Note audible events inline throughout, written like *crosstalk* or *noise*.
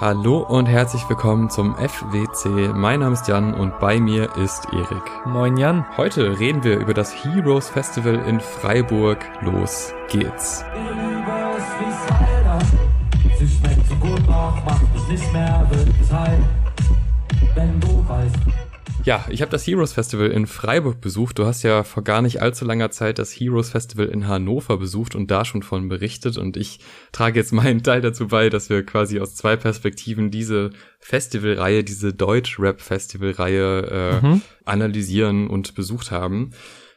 Hallo und herzlich willkommen zum FWC. Mein Name ist Jan und bei mir ist Erik. Moin Jan. Heute reden wir über das Heroes Festival in Freiburg. Los geht's. Sie schmeckt so gut noch, macht mich nicht mehr bezahlt, wenn du weißt. Ja, ich habe das Heroes Festival in Freiburg besucht. Du hast ja vor gar nicht allzu langer Zeit das Heroes Festival in Hannover besucht und da schon von berichtet. Und ich trage jetzt meinen Teil dazu bei, dass wir quasi aus zwei Perspektiven diese Festivalreihe, diese Deutsch-Rap-Festivalreihe äh, mhm. analysieren und besucht haben.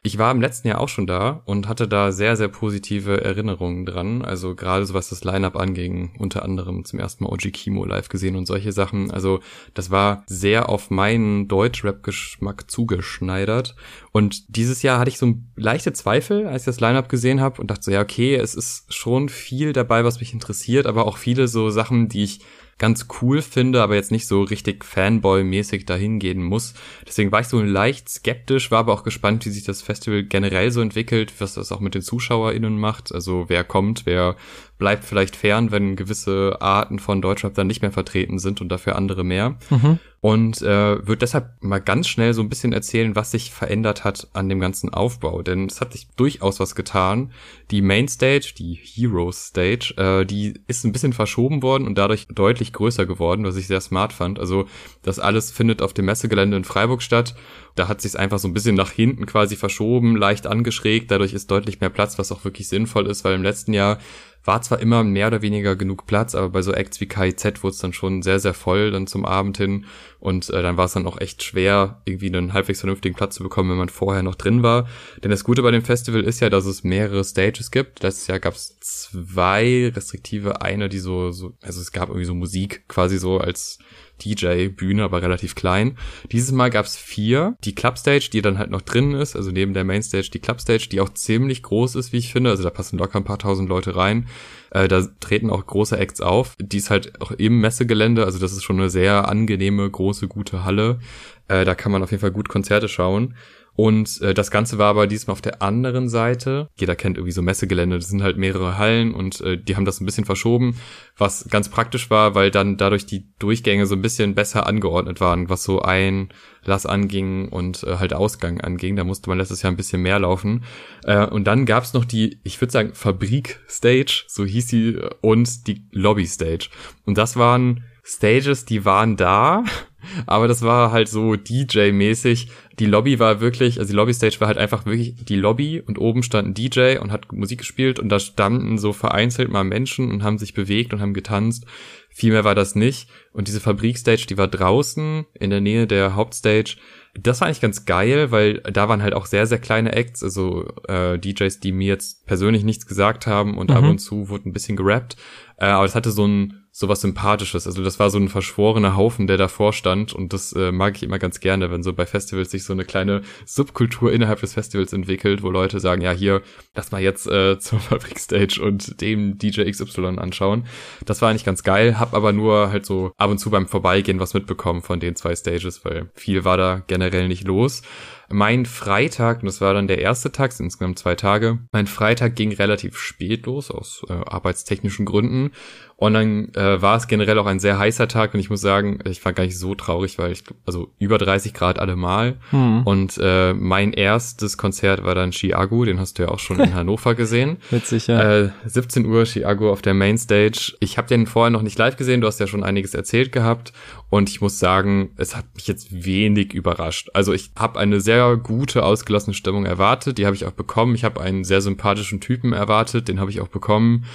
Ich war im letzten Jahr auch schon da und hatte da sehr, sehr positive Erinnerungen dran. Also gerade so was das Line-Up anging, unter anderem zum ersten Mal OG Kimo live gesehen und solche Sachen. Also das war sehr auf meinen Deutsch-Rap-Geschmack zugeschneidert. Und dieses Jahr hatte ich so leichte Zweifel, als ich das Line-Up gesehen habe und dachte so, ja, okay, es ist schon viel dabei, was mich interessiert, aber auch viele so Sachen, die ich ganz cool finde, aber jetzt nicht so richtig Fanboy-mäßig dahin gehen muss. Deswegen war ich so leicht skeptisch, war aber auch gespannt, wie sich das Festival generell so entwickelt, was das auch mit den ZuschauerInnen macht. Also wer kommt, wer bleibt vielleicht fern, wenn gewisse Arten von Deutschrap dann nicht mehr vertreten sind und dafür andere mehr. Mhm. Und äh, wird deshalb mal ganz schnell so ein bisschen erzählen, was sich verändert hat an dem ganzen Aufbau. Denn es hat sich durchaus was getan. Die Mainstage, die Heroes Stage, äh, die ist ein bisschen verschoben worden und dadurch deutlich größer geworden, was ich sehr smart fand. Also das alles findet auf dem Messegelände in Freiburg statt. Da hat sich einfach so ein bisschen nach hinten quasi verschoben, leicht angeschrägt. Dadurch ist deutlich mehr Platz, was auch wirklich sinnvoll ist, weil im letzten Jahr war zwar immer mehr oder weniger genug Platz, aber bei so Acts wie KIZ wurde es dann schon sehr, sehr voll dann zum Abend hin. Und äh, dann war es dann auch echt schwer, irgendwie einen halbwegs vernünftigen Platz zu bekommen, wenn man vorher noch drin war. Denn das Gute bei dem Festival ist ja, dass es mehrere Stages gibt. Letztes Jahr gab es zwei, restriktive eine, die so, so, also es gab irgendwie so Musik quasi so als DJ-Bühne, aber relativ klein. Dieses Mal gab es vier. Die Clubstage, die dann halt noch drin ist, also neben der Mainstage die Clubstage, die auch ziemlich groß ist, wie ich finde. Also da passen locker ein paar tausend Leute rein. Äh, da treten auch große Acts auf. Die ist halt auch im Messegelände, also das ist schon eine sehr angenehme, große, gute Halle. Äh, da kann man auf jeden Fall gut Konzerte schauen. Und äh, das Ganze war aber diesmal auf der anderen Seite. Jeder kennt irgendwie so Messegelände, das sind halt mehrere Hallen und äh, die haben das ein bisschen verschoben, was ganz praktisch war, weil dann dadurch die Durchgänge so ein bisschen besser angeordnet waren, was so ein Lass anging und äh, halt Ausgang anging. Da musste man letztes Jahr ein bisschen mehr laufen. Äh, und dann gab's noch die, ich würde sagen, Fabrik-Stage, so hieß sie, und die Lobby-Stage. Und das waren Stages, die waren da, *laughs* aber das war halt so DJ-mäßig. Die Lobby war wirklich, also die Lobby-Stage war halt einfach wirklich die Lobby und oben stand ein DJ und hat Musik gespielt und da standen so vereinzelt mal Menschen und haben sich bewegt und haben getanzt. Viel mehr war das nicht. Und diese Fabrik-Stage, die war draußen in der Nähe der Hauptstage. Das war eigentlich ganz geil, weil da waren halt auch sehr, sehr kleine Acts, also äh, DJs, die mir jetzt persönlich nichts gesagt haben und mhm. ab und zu wurde ein bisschen gerappt. Äh, aber es hatte so ein sowas Sympathisches. Also das war so ein verschworener Haufen, der davor stand und das äh, mag ich immer ganz gerne, wenn so bei Festivals sich so eine kleine Subkultur innerhalb des Festivals entwickelt, wo Leute sagen, ja hier, lass mal jetzt äh, *laughs* zur Fabrikstage und dem DJ XY anschauen. Das war eigentlich ganz geil, hab aber nur halt so ab und zu beim Vorbeigehen was mitbekommen von den zwei Stages, weil viel war da generell nicht los. Mein Freitag, und das war dann der erste Tag, sind insgesamt zwei Tage, mein Freitag ging relativ spät los, aus äh, arbeitstechnischen Gründen. Und dann äh, war es generell auch ein sehr heißer Tag und ich muss sagen, ich war gar nicht so traurig, weil ich, also über 30 Grad allemal. Hm. Und äh, mein erstes Konzert war dann Chiago, den hast du ja auch schon in *laughs* Hannover gesehen. Witzig, ja. Äh, 17 Uhr Chiago auf der Mainstage. Ich habe den vorher noch nicht live gesehen, du hast ja schon einiges erzählt gehabt. Und ich muss sagen, es hat mich jetzt wenig überrascht. Also ich habe eine sehr gute, ausgelassene Stimmung erwartet, die habe ich auch bekommen. Ich habe einen sehr sympathischen Typen erwartet, den habe ich auch bekommen.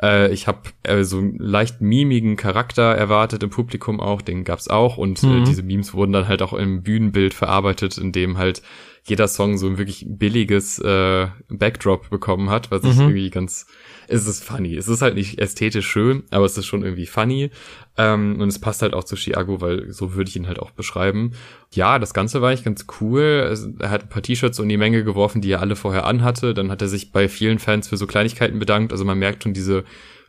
Äh, ich habe äh, so einen leicht mimigen Charakter erwartet im Publikum auch, den gab's auch und äh, mhm. äh, diese Memes wurden dann halt auch im Bühnenbild verarbeitet, in dem halt jeder Song so ein wirklich billiges äh, Backdrop bekommen hat, was mhm. ich irgendwie ganz es ist funny. Es ist halt nicht ästhetisch schön, aber es ist schon irgendwie funny. Ähm, und es passt halt auch zu Chiago, weil so würde ich ihn halt auch beschreiben. Ja, das Ganze war eigentlich ganz cool. Er hat ein paar T-Shirts um die Menge geworfen, die er alle vorher anhatte. Dann hat er sich bei vielen Fans für so Kleinigkeiten bedankt. Also man merkt schon diese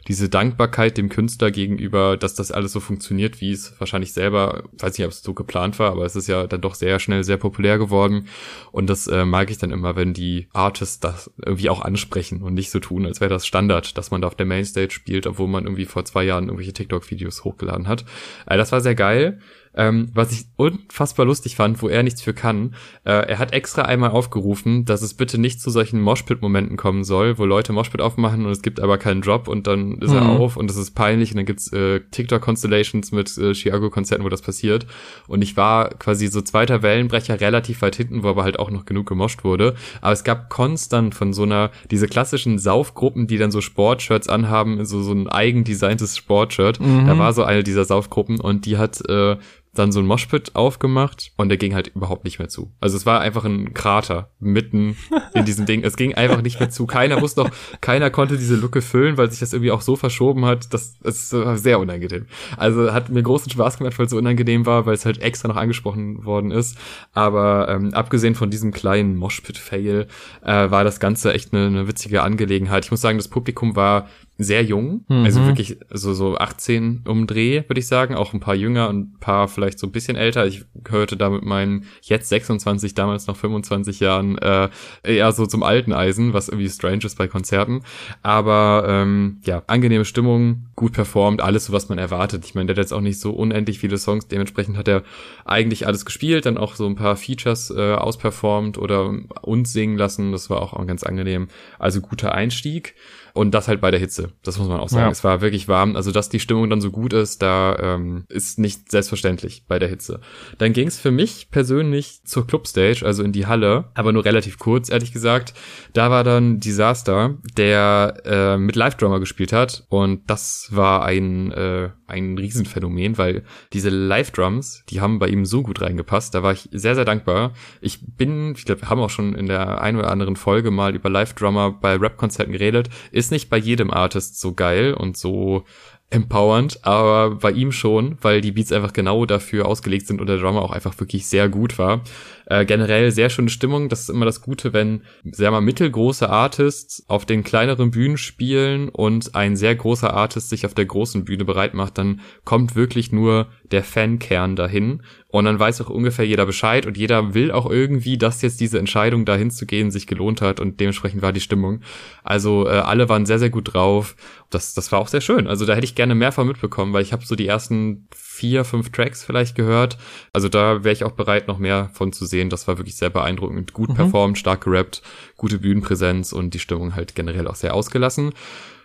diese Dankbarkeit dem Künstler gegenüber, dass das alles so funktioniert, wie es wahrscheinlich selber, weiß nicht, ob es so geplant war, aber es ist ja dann doch sehr schnell sehr populär geworden. Und das äh, mag ich dann immer, wenn die Artists das irgendwie auch ansprechen und nicht so tun, als wäre das Standard, dass man da auf der Mainstage spielt, obwohl man irgendwie vor zwei Jahren irgendwelche TikTok-Videos hochgeladen hat. Äh, das war sehr geil. Ähm, was ich unfassbar lustig fand, wo er nichts für kann. Äh, er hat extra einmal aufgerufen, dass es bitte nicht zu solchen Moshpit-Momenten kommen soll, wo Leute Moshpit aufmachen und es gibt aber keinen Drop und dann ist mhm. er auf und das ist peinlich und dann gibt's äh, TikTok-Constellations mit äh, Chicago-Konzerten, wo das passiert. Und ich war quasi so zweiter Wellenbrecher relativ weit hinten, wo aber halt auch noch genug gemoscht wurde. Aber es gab konstant von so einer, diese klassischen Saufgruppen, die dann so Sportshirts anhaben, so, so ein eigendesigntes Sportshirt. Mhm. Da war so eine dieser Saufgruppen und die hat äh, dann so ein Moshpit aufgemacht und der ging halt überhaupt nicht mehr zu. Also es war einfach ein Krater mitten in diesem Ding. Es ging einfach nicht mehr zu. Keiner wusste noch, keiner konnte diese Lücke füllen, weil sich das irgendwie auch so verschoben hat, dass es sehr unangenehm. Also hat mir großen Spaß gemacht, weil es so unangenehm war, weil es halt extra noch angesprochen worden ist. Aber ähm, abgesehen von diesem kleinen Moshpit-Fail äh, war das Ganze echt eine, eine witzige Angelegenheit. Ich muss sagen, das Publikum war sehr jung, mhm. also wirklich so, so 18 umdreh, würde ich sagen, auch ein paar jünger und ein paar vielleicht so ein bisschen älter. Ich hörte da mit meinen jetzt 26, damals noch 25 Jahren äh, eher so zum alten Eisen, was irgendwie strange ist bei Konzerten. Aber ähm, ja, angenehme Stimmung, gut performt, alles, was man erwartet. Ich meine, der hat jetzt auch nicht so unendlich viele Songs, dementsprechend hat er eigentlich alles gespielt, dann auch so ein paar Features äh, ausperformt oder uns singen lassen. Das war auch ganz angenehm. Also guter Einstieg. Und das halt bei der Hitze. Das muss man auch sagen. Ja. Es war wirklich warm. Also, dass die Stimmung dann so gut ist, da ähm, ist nicht selbstverständlich bei der Hitze. Dann ging es für mich persönlich zur Clubstage, also in die Halle, aber nur relativ kurz, ehrlich gesagt. Da war dann Disaster, der äh, mit Live-Drummer gespielt hat. Und das war ein, äh, ein Riesenphänomen, weil diese Live-Drums, die haben bei ihm so gut reingepasst. Da war ich sehr, sehr dankbar. Ich bin, ich glaube, wir haben auch schon in der einen oder anderen Folge mal über Live-Drummer bei Rap-Konzerten geredet. Ist nicht bei jedem Artist so geil und so empowernd, aber bei ihm schon, weil die Beats einfach genau dafür ausgelegt sind und der Drummer auch einfach wirklich sehr gut war. Äh, generell sehr schöne Stimmung. Das ist immer das Gute, wenn, sehr mal, mittelgroße Artists auf den kleineren Bühnen spielen und ein sehr großer Artist sich auf der großen Bühne bereit macht, dann kommt wirklich nur der Fankern dahin und dann weiß auch ungefähr jeder Bescheid und jeder will auch irgendwie, dass jetzt diese Entscheidung dahin zu gehen sich gelohnt hat und dementsprechend war die Stimmung. Also äh, alle waren sehr, sehr gut drauf. Das, das war auch sehr schön. Also da hätte ich gerne mehr von mitbekommen, weil ich habe so die ersten vier, fünf Tracks vielleicht gehört. Also da wäre ich auch bereit, noch mehr von zu sehen. Das war wirklich sehr beeindruckend. Gut mhm. performt, stark gerappt, gute Bühnenpräsenz und die Stimmung halt generell auch sehr ausgelassen.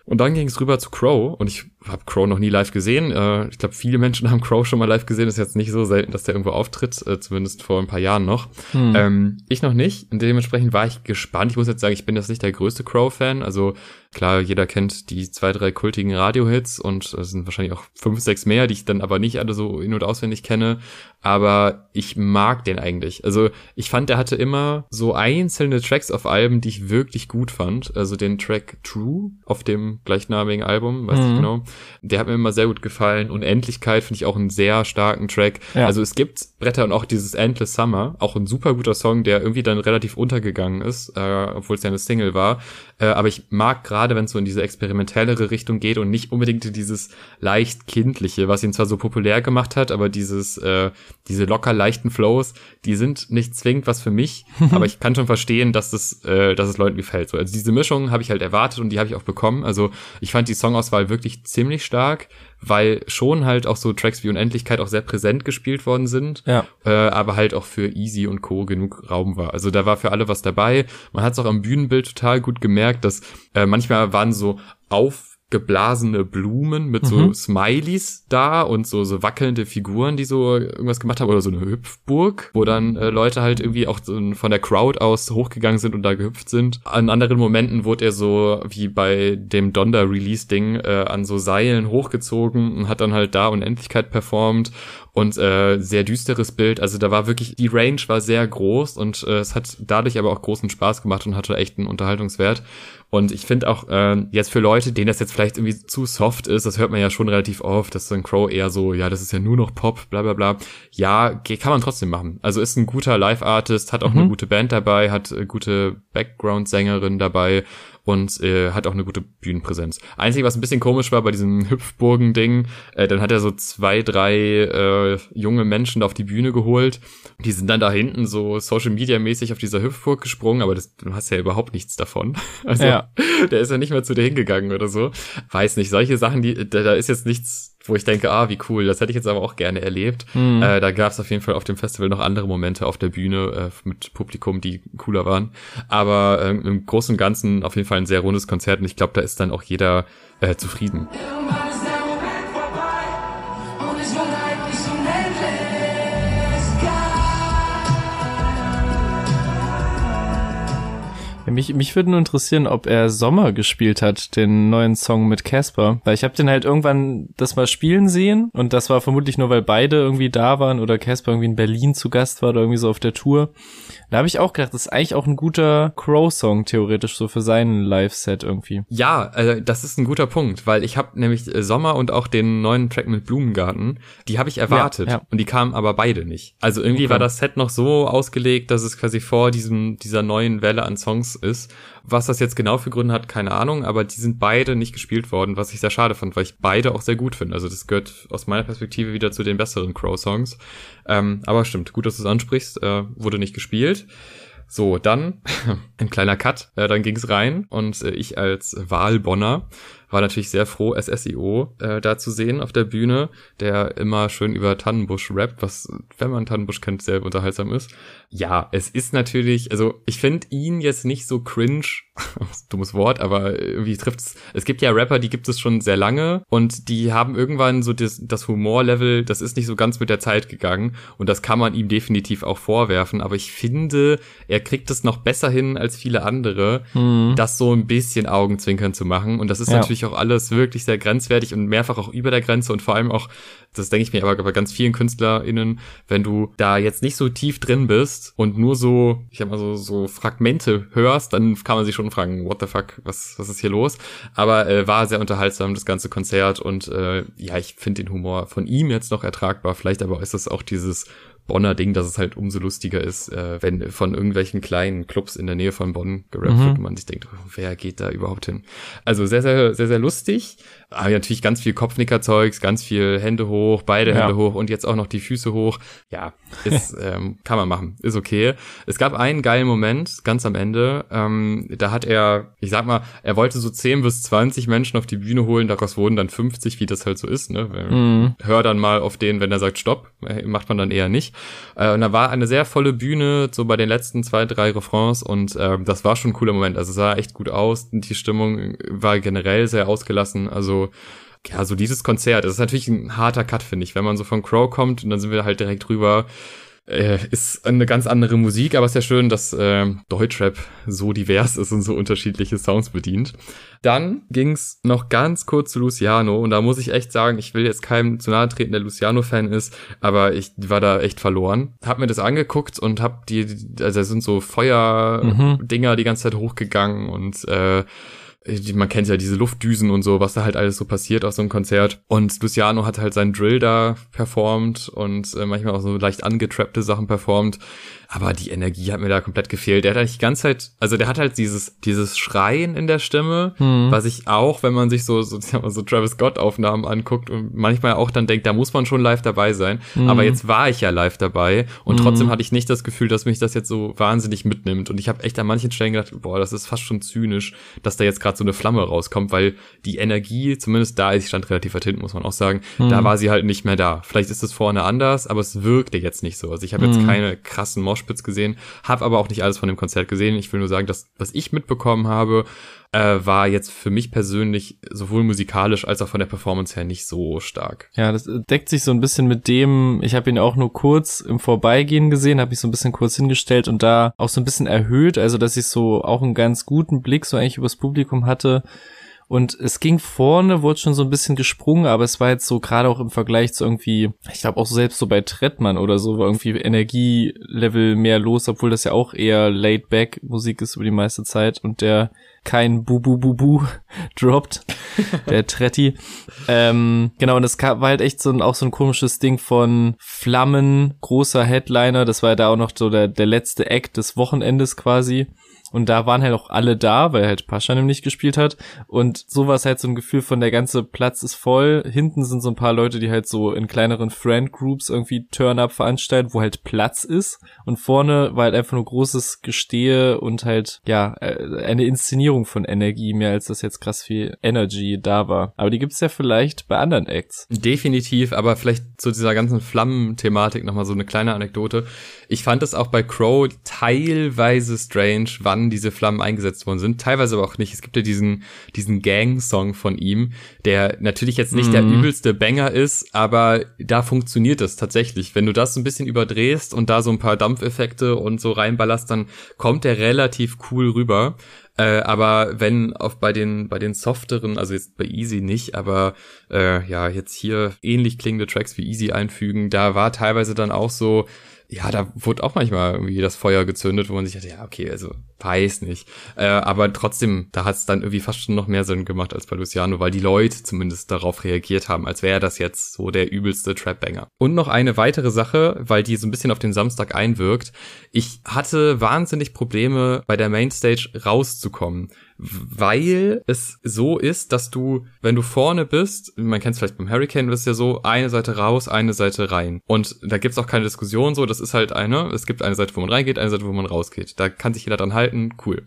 Und dann ging es rüber zu Crow und ich habe Crow noch nie live gesehen. Äh, ich glaube, viele Menschen *laughs* haben Crow schon mal live gesehen. ist jetzt nicht so selten, dass der irgendwo auftritt, äh, zumindest vor ein paar Jahren noch. Hm. Ähm, ich noch nicht. Und dementsprechend war ich gespannt. Ich muss jetzt sagen, ich bin jetzt nicht der größte Crow-Fan. Also klar, jeder kennt die zwei, drei kultigen Radio-Hits und es sind wahrscheinlich auch fünf, sechs mehr, die ich dann aber nicht alle so in- und auswendig kenne. Aber ich mag den eigentlich. Also ich fand, der hatte immer so einzelne Tracks auf Alben, die ich wirklich gut fand. Also den Track True auf dem gleichnamigen Album, weiß mhm. ich genau der hat mir immer sehr gut gefallen. Unendlichkeit finde ich auch einen sehr starken Track. Ja. Also es gibt Bretter und auch dieses Endless Summer, auch ein super guter Song, der irgendwie dann relativ untergegangen ist, äh, obwohl es ja eine Single war. Äh, aber ich mag gerade, wenn es so in diese experimentellere Richtung geht und nicht unbedingt in dieses leicht kindliche, was ihn zwar so populär gemacht hat, aber dieses äh, diese locker leichten Flows, die sind nicht zwingend was für mich, *laughs* aber ich kann schon verstehen, dass es äh, dass es Leuten gefällt. So, also diese Mischung habe ich halt erwartet und die habe ich auch bekommen. Also ich fand die Songauswahl wirklich ziemlich stark weil schon halt auch so Tracks wie Unendlichkeit auch sehr präsent gespielt worden sind, ja. äh, aber halt auch für Easy und Co. genug Raum war. Also da war für alle was dabei. Man hat es auch am Bühnenbild total gut gemerkt, dass äh, manchmal waren so auf geblasene Blumen mit so mhm. Smileys da und so, so wackelnde Figuren, die so irgendwas gemacht haben oder so eine Hüpfburg, wo dann äh, Leute halt irgendwie auch so von der Crowd aus hochgegangen sind und da gehüpft sind. An anderen Momenten wurde er so wie bei dem Donda Release Ding äh, an so Seilen hochgezogen und hat dann halt da Unendlichkeit performt und äh, sehr düsteres Bild. Also da war wirklich, die Range war sehr groß und äh, es hat dadurch aber auch großen Spaß gemacht und hatte echt einen Unterhaltungswert. Und ich finde auch äh, jetzt für Leute, denen das jetzt vielleicht irgendwie zu soft ist, das hört man ja schon relativ oft, dass ein Crow eher so, ja, das ist ja nur noch Pop, bla bla bla. Ja, kann man trotzdem machen. Also ist ein guter Live-Artist, hat auch mhm. eine gute Band dabei, hat äh, gute Background-Sängerin dabei und äh, hat auch eine gute Bühnenpräsenz. Einzig, was ein bisschen komisch war bei diesem *laughs* Hüpfburgen-Ding, äh, dann hat er so zwei, drei äh, junge Menschen auf die Bühne geholt. Die sind dann da hinten so Social-Media-mäßig auf dieser Hüpfburg gesprungen, aber das, du hast ja überhaupt nichts davon. *laughs* Also ja. der ist ja nicht mehr zu dir hingegangen oder so. Weiß nicht, solche Sachen, die da, da ist jetzt nichts wo ich denke, ah, wie cool, das hätte ich jetzt aber auch gerne erlebt. Mhm. Äh, da gab es auf jeden Fall auf dem Festival noch andere Momente auf der Bühne äh, mit Publikum, die cooler waren. Aber äh, im Großen und Ganzen auf jeden Fall ein sehr rundes Konzert und ich glaube, da ist dann auch jeder äh, zufrieden. Mich, mich würde nur interessieren, ob er Sommer gespielt hat, den neuen Song mit Casper. Weil ich habe den halt irgendwann das mal spielen sehen und das war vermutlich nur, weil beide irgendwie da waren oder Casper irgendwie in Berlin zu Gast war oder irgendwie so auf der Tour. Da habe ich auch gedacht, das ist eigentlich auch ein guter Crow-Song theoretisch so für seinen Live-Set irgendwie. Ja, äh, das ist ein guter Punkt, weil ich habe nämlich äh, Sommer und auch den neuen Track mit Blumengarten, die habe ich erwartet ja, ja. und die kamen aber beide nicht. Also irgendwie okay. war das Set noch so ausgelegt, dass es quasi vor diesem dieser neuen Welle an Songs ist. Was das jetzt genau für Gründe hat, keine Ahnung, aber die sind beide nicht gespielt worden, was ich sehr schade fand, weil ich beide auch sehr gut finde. Also das gehört aus meiner Perspektive wieder zu den besseren Crow-Songs. Ähm, aber stimmt, gut, dass du es ansprichst, äh, wurde nicht gespielt. So, dann *laughs* ein kleiner Cut, äh, dann ging's rein und äh, ich als Wahlbonner war natürlich sehr froh, SSIO äh, da zu sehen auf der Bühne, der immer schön über Tannenbusch rappt, was, wenn man Tannenbusch kennt, sehr unterhaltsam ist. Ja, es ist natürlich, also ich finde ihn jetzt nicht so cringe, *laughs* dummes Wort, aber irgendwie trifft's. Es gibt ja Rapper, die gibt es schon sehr lange und die haben irgendwann so das, das Humorlevel, das ist nicht so ganz mit der Zeit gegangen und das kann man ihm definitiv auch vorwerfen, aber ich finde, er kriegt es noch besser hin als viele andere, mhm. das so ein bisschen Augenzwinkern zu machen und das ist ja. natürlich auch alles wirklich sehr grenzwertig und mehrfach auch über der Grenze und vor allem auch, das denke ich mir aber bei ganz vielen KünstlerInnen, wenn du da jetzt nicht so tief drin bist und nur so, ich sag mal so, so Fragmente hörst, dann kann man sich schon fragen, what the fuck, was, was ist hier los? Aber äh, war sehr unterhaltsam, das ganze Konzert und äh, ja, ich finde den Humor von ihm jetzt noch ertragbar. Vielleicht aber ist es auch dieses Bonner Ding, dass es halt umso lustiger ist, äh, wenn von irgendwelchen kleinen Clubs in der Nähe von Bonn gerappt mhm. wird und man sich denkt, oh, wer geht da überhaupt hin? Also sehr, sehr, sehr, sehr lustig. Aber natürlich ganz viel Kopfnickerzeugs, ganz viel Hände hoch, beide ja. Hände hoch und jetzt auch noch die Füße hoch. Ja, ist, *laughs* ähm, kann man machen, ist okay. Es gab einen geilen Moment ganz am Ende. Ähm, da hat er, ich sag mal, er wollte so 10 bis 20 Menschen auf die Bühne holen, daraus wurden dann 50, wie das halt so ist. Ne? Mhm. Hör dann mal auf den, wenn er sagt Stopp, äh, macht man dann eher nicht. Äh, und da war eine sehr volle Bühne, so bei den letzten zwei, drei Refrains und äh, das war schon ein cooler Moment. Also sah echt gut aus. Die Stimmung war generell sehr ausgelassen. Also ja, so dieses Konzert, das ist natürlich ein harter Cut, finde ich, wenn man so von Crow kommt und dann sind wir halt direkt rüber äh, ist eine ganz andere Musik, aber es ist ja schön, dass äh, Deutschrap so divers ist und so unterschiedliche Sounds bedient. Dann ging's noch ganz kurz zu Luciano und da muss ich echt sagen, ich will jetzt keinem zu nahe treten, der Luciano-Fan ist, aber ich war da echt verloren. Hab mir das angeguckt und hab die, also es sind so Feuerdinger mhm. die ganze Zeit hochgegangen und äh, man kennt ja diese Luftdüsen und so, was da halt alles so passiert aus so einem Konzert. Und Luciano hat halt seinen Drill da performt und äh, manchmal auch so leicht angetrappte Sachen performt. Aber die Energie hat mir da komplett gefehlt. Der hat eigentlich die ganze Zeit, also der hat halt dieses, dieses Schreien in der Stimme, hm. was ich auch, wenn man sich so, so, *laughs* so Travis Scott Aufnahmen anguckt und manchmal auch dann denkt, da muss man schon live dabei sein. Hm. Aber jetzt war ich ja live dabei und hm. trotzdem hatte ich nicht das Gefühl, dass mich das jetzt so wahnsinnig mitnimmt. Und ich habe echt an manchen Stellen gedacht, boah, das ist fast schon zynisch, dass da jetzt gerade so eine Flamme rauskommt, weil die Energie, zumindest da, ich stand relativ weit hinten, muss man auch sagen, da hm. war sie halt nicht mehr da. Vielleicht ist es vorne anders, aber es wirkte jetzt nicht so. Also ich habe jetzt hm. keine krassen Moshpits gesehen, habe aber auch nicht alles von dem Konzert gesehen. Ich will nur sagen, dass was ich mitbekommen habe, äh, war jetzt für mich persönlich sowohl musikalisch als auch von der Performance her nicht so stark. Ja, das deckt sich so ein bisschen mit dem, ich habe ihn auch nur kurz im Vorbeigehen gesehen, habe mich so ein bisschen kurz hingestellt und da auch so ein bisschen erhöht, also dass ich so auch einen ganz guten Blick so eigentlich übers Publikum hatte und es ging vorne, wurde schon so ein bisschen gesprungen, aber es war jetzt so gerade auch im Vergleich zu irgendwie, ich glaube auch selbst so bei Trettmann oder so, war irgendwie Energielevel mehr los, obwohl das ja auch eher laid-back Musik ist über die meiste Zeit und der kein Bu-Bu-Bu-Bu *laughs* droppt, *laughs* der Tretti. ähm, genau, und es war halt echt so ein, auch so ein komisches Ding von Flammen, großer Headliner, das war ja da auch noch so der, der letzte Act des Wochenendes quasi. Und da waren halt auch alle da, weil halt Pascha nämlich gespielt hat. Und so war es halt so ein Gefühl von der ganze Platz ist voll. Hinten sind so ein paar Leute, die halt so in kleineren Friend-Groups irgendwie Turn-Up veranstalten, wo halt Platz ist. Und vorne war halt einfach nur großes Gestehe und halt, ja, äh, eine Inszenierung von Energie, mehr als das jetzt krass viel Energy da war. Aber die gibt's ja vielleicht bei anderen Acts. Definitiv, aber vielleicht zu dieser ganzen Flammen-Thematik nochmal so eine kleine Anekdote. Ich fand es auch bei Crow teilweise strange, wann diese Flammen eingesetzt worden sind, teilweise aber auch nicht. Es gibt ja diesen, diesen Gang-Song von ihm, der natürlich jetzt nicht mhm. der übelste Banger ist, aber da funktioniert es tatsächlich. Wenn du das ein bisschen überdrehst und da so ein paar Dampfeffekte und so reinballerst, dann kommt der relativ cool rüber. Äh, aber wenn auf bei den bei den softeren, also jetzt bei Easy nicht, aber äh, ja jetzt hier ähnlich klingende Tracks wie Easy einfügen, da war teilweise dann auch so ja, da wurde auch manchmal irgendwie das Feuer gezündet, wo man sich dachte, ja, okay, also weiß nicht. Äh, aber trotzdem, da hat es dann irgendwie fast schon noch mehr Sinn gemacht als bei Luciano, weil die Leute zumindest darauf reagiert haben, als wäre das jetzt so der übelste Trap-Banger. Und noch eine weitere Sache, weil die so ein bisschen auf den Samstag einwirkt. Ich hatte wahnsinnig Probleme, bei der Mainstage rauszukommen weil es so ist, dass du, wenn du vorne bist, man kennt es vielleicht beim Hurricane, das ist ja so, eine Seite raus, eine Seite rein. Und da gibt's auch keine Diskussion so, das ist halt eine, es gibt eine Seite, wo man reingeht, eine Seite, wo man rausgeht. Da kann sich jeder dran halten, cool.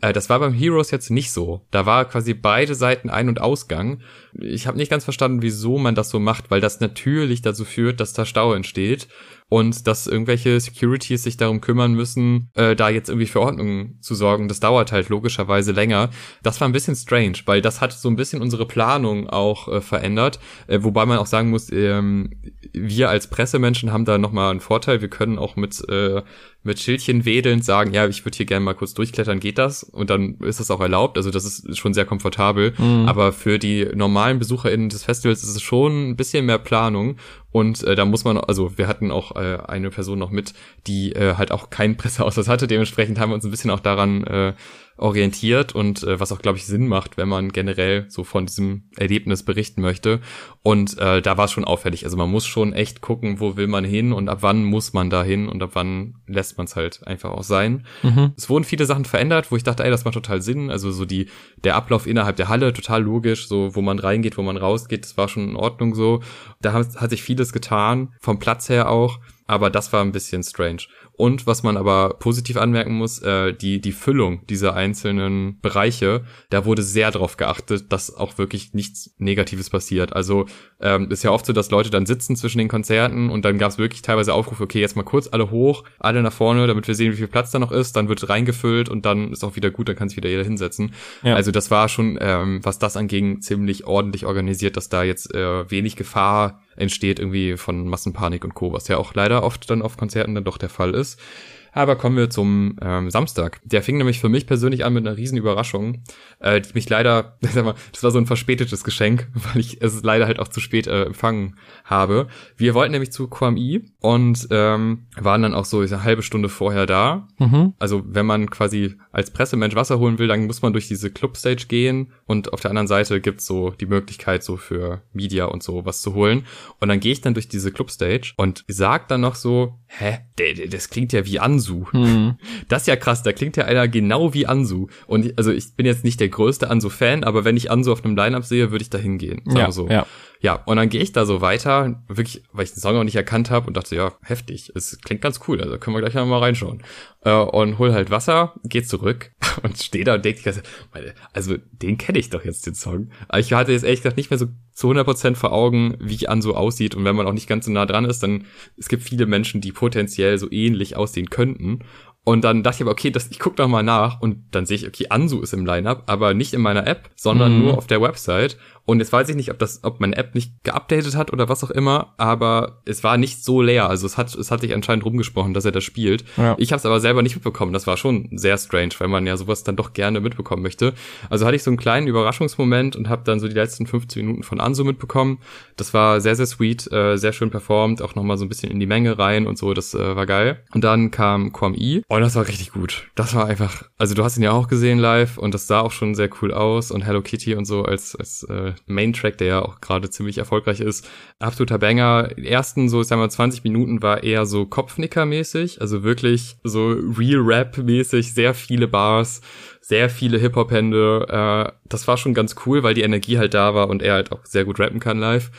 Äh, das war beim Heroes jetzt nicht so. Da war quasi beide Seiten Ein- und Ausgang. Ich habe nicht ganz verstanden, wieso man das so macht, weil das natürlich dazu führt, dass da Stau entsteht und dass irgendwelche Securities sich darum kümmern müssen, äh, da jetzt irgendwie für Ordnung zu sorgen. Das dauert halt logischerweise länger. Das war ein bisschen strange, weil das hat so ein bisschen unsere Planung auch äh, verändert. Äh, wobei man auch sagen muss, ähm, wir als Pressemenschen haben da nochmal einen Vorteil. Wir können auch mit äh, mit Schildchen wedelnd sagen, ja, ich würde hier gerne mal kurz durchklettern, geht das? Und dann ist das auch erlaubt. Also das ist schon sehr komfortabel. Mhm. Aber für die normalen BesucherInnen des Festivals ist es schon ein bisschen mehr Planung. Und äh, da muss man, also wir hatten auch äh, eine Person noch mit, die äh, halt auch keinen Presseausweis hatte. Dementsprechend haben wir uns ein bisschen auch daran äh, orientiert und äh, was auch, glaube ich, Sinn macht, wenn man generell so von diesem Erlebnis berichten möchte. Und äh, da war es schon auffällig. Also man muss schon echt gucken, wo will man hin und ab wann muss man da hin und ab wann lässt man es halt einfach auch sein. Mhm. Es wurden viele Sachen verändert, wo ich dachte, ey, das macht total Sinn. Also so die, der Ablauf innerhalb der Halle, total logisch, so wo man reingeht, wo man rausgeht, das war schon in Ordnung so. Da hat, hat sich vieles getan, vom Platz her auch aber das war ein bisschen strange. Und was man aber positiv anmerken muss, äh, die, die Füllung dieser einzelnen Bereiche, da wurde sehr darauf geachtet, dass auch wirklich nichts Negatives passiert. Also ähm, ist ja oft so, dass Leute dann sitzen zwischen den Konzerten und dann gab es wirklich teilweise Aufrufe, okay, jetzt mal kurz alle hoch, alle nach vorne, damit wir sehen, wie viel Platz da noch ist, dann wird reingefüllt und dann ist auch wieder gut, dann kann sich wieder jeder hinsetzen. Ja. Also das war schon, ähm, was das anging, ziemlich ordentlich organisiert, dass da jetzt äh, wenig Gefahr entsteht irgendwie von Massenpanik und Co., was ja auch leider oft dann auf Konzerten dann doch der Fall ist. Aber kommen wir zum ähm, Samstag. Der fing nämlich für mich persönlich an mit einer riesen Überraschung, äh, die mich leider, *laughs* sag mal, das war so ein verspätetes Geschenk, *laughs* weil ich es leider halt auch zu spät äh, empfangen habe. Wir wollten nämlich zu QAMI und ähm, waren dann auch so eine halbe Stunde vorher da. Mhm. Also wenn man quasi als Pressemensch Wasser holen will, dann muss man durch diese Clubstage gehen und auf der anderen Seite gibt's so die Möglichkeit, so für Media und so was zu holen. Und dann gehe ich dann durch diese Clubstage und sag dann noch so, hä, das klingt ja wie Ansu. Mhm. Das ist ja krass, da klingt ja einer genau wie Ansu. Und also ich bin jetzt nicht der größte Ansu-Fan, aber wenn ich Ansu auf einem Line-Up sehe, würde ich da hingehen. Ja, so. ja. Ja, und dann gehe ich da so weiter, wirklich, weil ich den Song auch nicht erkannt habe und dachte, ja, heftig, es klingt ganz cool, also können wir gleich mal reinschauen. Äh, und hol halt Wasser, geh zurück *laughs* und stehe da und denke, also den kenne ich doch jetzt, den Song. Aber ich hatte jetzt ehrlich gesagt nicht mehr so zu 100% vor Augen, wie An so aussieht und wenn man auch nicht ganz so nah dran ist, dann, es gibt viele Menschen, die potenziell so ähnlich aussehen könnten und dann dachte ich aber, okay, das, ich guck doch mal nach und dann sehe ich, okay, Ansu ist im Lineup, aber nicht in meiner App, sondern mhm. nur auf der Website. Und jetzt weiß ich nicht, ob das, ob meine App nicht geupdatet hat oder was auch immer, aber es war nicht so leer. Also es hat, es hat sich anscheinend rumgesprochen, dass er das spielt. Ja. Ich habe es aber selber nicht mitbekommen. Das war schon sehr strange, weil man ja sowas dann doch gerne mitbekommen möchte. Also hatte ich so einen kleinen Überraschungsmoment und habe dann so die letzten 15 Minuten von Ansu mitbekommen. Das war sehr, sehr sweet, äh, sehr schön performt, auch nochmal so ein bisschen in die Menge rein und so. Das äh, war geil. Und dann kam Quam E. Und das war richtig gut. Das war einfach, also du hast ihn ja auch gesehen live und das sah auch schon sehr cool aus und Hello Kitty und so als, als äh, Main-Track, der ja auch gerade ziemlich erfolgreich ist. Absoluter Banger. Die ersten so, sagen wir 20 Minuten war eher so Kopfnicker-mäßig, also wirklich so Real-Rap-mäßig, sehr viele Bars, sehr viele Hip-Hop-Hände. Äh, das war schon ganz cool, weil die Energie halt da war und er halt auch sehr gut rappen kann live.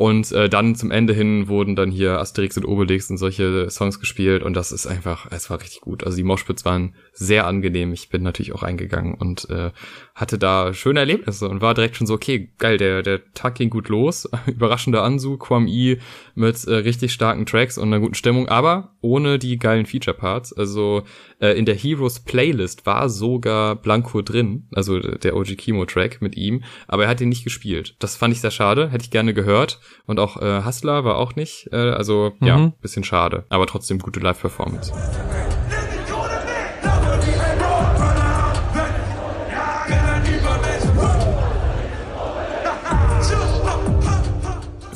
Und äh, dann zum Ende hin wurden dann hier Asterix und Obelix und solche Songs gespielt und das ist einfach, es war richtig gut. Also die Moshpits waren sehr angenehm. Ich bin natürlich auch eingegangen und äh, hatte da schöne Erlebnisse und war direkt schon so, okay, geil, der, der Tag ging gut los. *laughs* Überraschender Ansu, Quam E mit äh, richtig starken Tracks und einer guten Stimmung, aber ohne die geilen Feature-Parts. Also äh, in der Heroes Playlist war sogar Blanco drin, also der OG Kimo-Track mit ihm, aber er hat ihn nicht gespielt. Das fand ich sehr schade, hätte ich gerne gehört. Und auch äh, Hustler war auch nicht, äh, also mhm. ja, bisschen schade, aber trotzdem gute Live-Performance.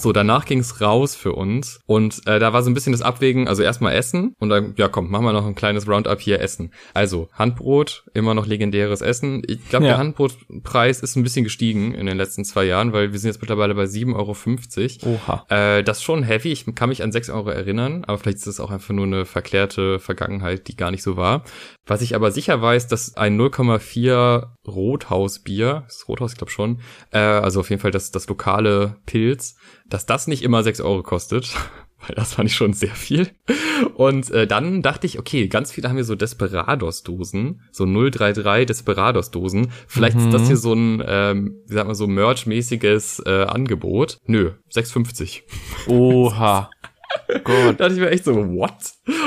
So, danach ging's raus für uns und äh, da war so ein bisschen das Abwägen, also erstmal Essen und dann, ja komm, machen wir noch ein kleines Roundup hier Essen. Also Handbrot, immer noch legendäres Essen. Ich glaube, ja. der Handbrotpreis ist ein bisschen gestiegen in den letzten zwei Jahren, weil wir sind jetzt mittlerweile bei 7,50 Euro. Oha. Äh, das ist schon heavy, ich kann mich an 6 Euro erinnern, aber vielleicht ist es auch einfach nur eine verklärte Vergangenheit, die gar nicht so war. Was ich aber sicher weiß, dass ein 0,4 Rothausbier, das Rothaus, ich glaube schon, äh, also auf jeden Fall das, das lokale Pilz, dass das nicht immer 6 Euro kostet, *laughs* weil das fand ich schon sehr viel. Und äh, dann dachte ich, okay, ganz viele haben hier so Desperados-Dosen, so 033 Desperados-Dosen. Vielleicht mhm. ist das mhm. hier so ein, ähm, wie sagt man, so Merch-mäßiges äh, Angebot. Nö, 6,50. Oha. *laughs* Gott. Da dachte ich mir echt so, what?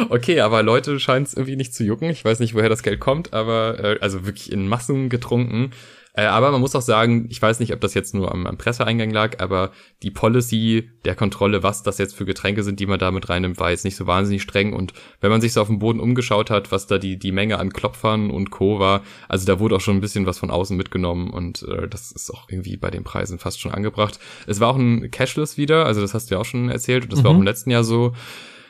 Okay, aber Leute scheinen es irgendwie nicht zu jucken. Ich weiß nicht, woher das Geld kommt, aber äh, also wirklich in Massen getrunken. Äh, aber man muss auch sagen, ich weiß nicht, ob das jetzt nur am, am Presseeingang lag, aber die Policy der Kontrolle, was das jetzt für Getränke sind, die man da mit reinnimmt, war jetzt nicht so wahnsinnig streng. Und wenn man sich so auf dem Boden umgeschaut hat, was da die, die Menge an Klopfern und Co. war, also da wurde auch schon ein bisschen was von außen mitgenommen und äh, das ist auch irgendwie bei den Preisen fast schon angebracht. Es war auch ein Cashless wieder, also das hast du ja auch schon erzählt und das mhm. war auch im letzten Jahr so.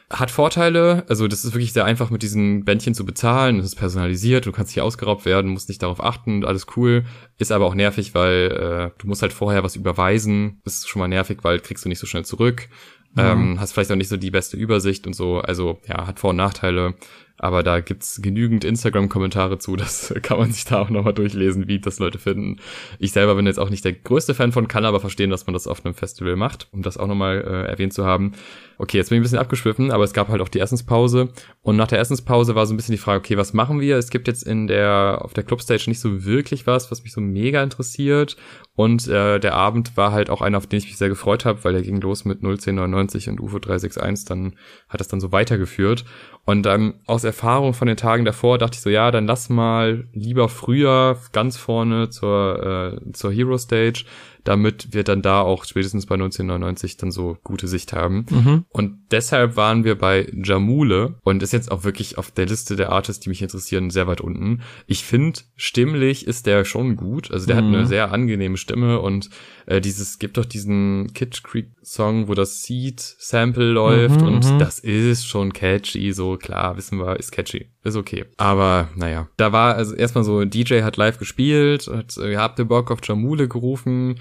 Hat Vorteile, also das ist wirklich sehr einfach mit diesen Bändchen zu bezahlen, es ist personalisiert, du kannst hier ausgeraubt werden, musst nicht darauf achten, alles cool, ist aber auch nervig, weil äh, du musst halt vorher was überweisen, ist schon mal nervig, weil kriegst du nicht so schnell zurück, mhm. ähm, hast vielleicht auch nicht so die beste Übersicht und so, also ja, hat Vor- und Nachteile, aber da gibt's genügend Instagram-Kommentare zu, das *laughs* kann man sich da auch nochmal durchlesen, wie das Leute finden. Ich selber bin jetzt auch nicht der größte Fan von, kann aber verstehen, dass man das auf einem Festival macht, um das auch nochmal äh, erwähnt zu haben. Okay, jetzt bin ich ein bisschen abgeschwiffen, aber es gab halt auch die Essenspause. Und nach der Essenspause war so ein bisschen die Frage, okay, was machen wir? Es gibt jetzt in der, auf der Clubstage nicht so wirklich was, was mich so mega interessiert. Und äh, der Abend war halt auch einer, auf den ich mich sehr gefreut habe, weil der ging los mit 01099 und UFO 361, dann hat das dann so weitergeführt. Und dann aus Erfahrung von den Tagen davor dachte ich so, ja, dann lass mal lieber früher ganz vorne zur, äh, zur Hero Stage damit wir dann da auch spätestens bei 1999 dann so gute Sicht haben. Mhm. Und deshalb waren wir bei Jamule und ist jetzt auch wirklich auf der Liste der Artists, die mich interessieren, sehr weit unten. Ich finde, stimmlich ist der schon gut. Also der mhm. hat eine sehr angenehme Stimme und äh, dieses, gibt doch diesen Kid Creek Song, wo das Seed Sample läuft mhm, und mhm. das ist schon catchy, so klar, wissen wir, ist catchy. Ist okay. Aber naja, da war also erstmal so, DJ hat live gespielt, hat, äh, habt ihr Bock auf Jamule gerufen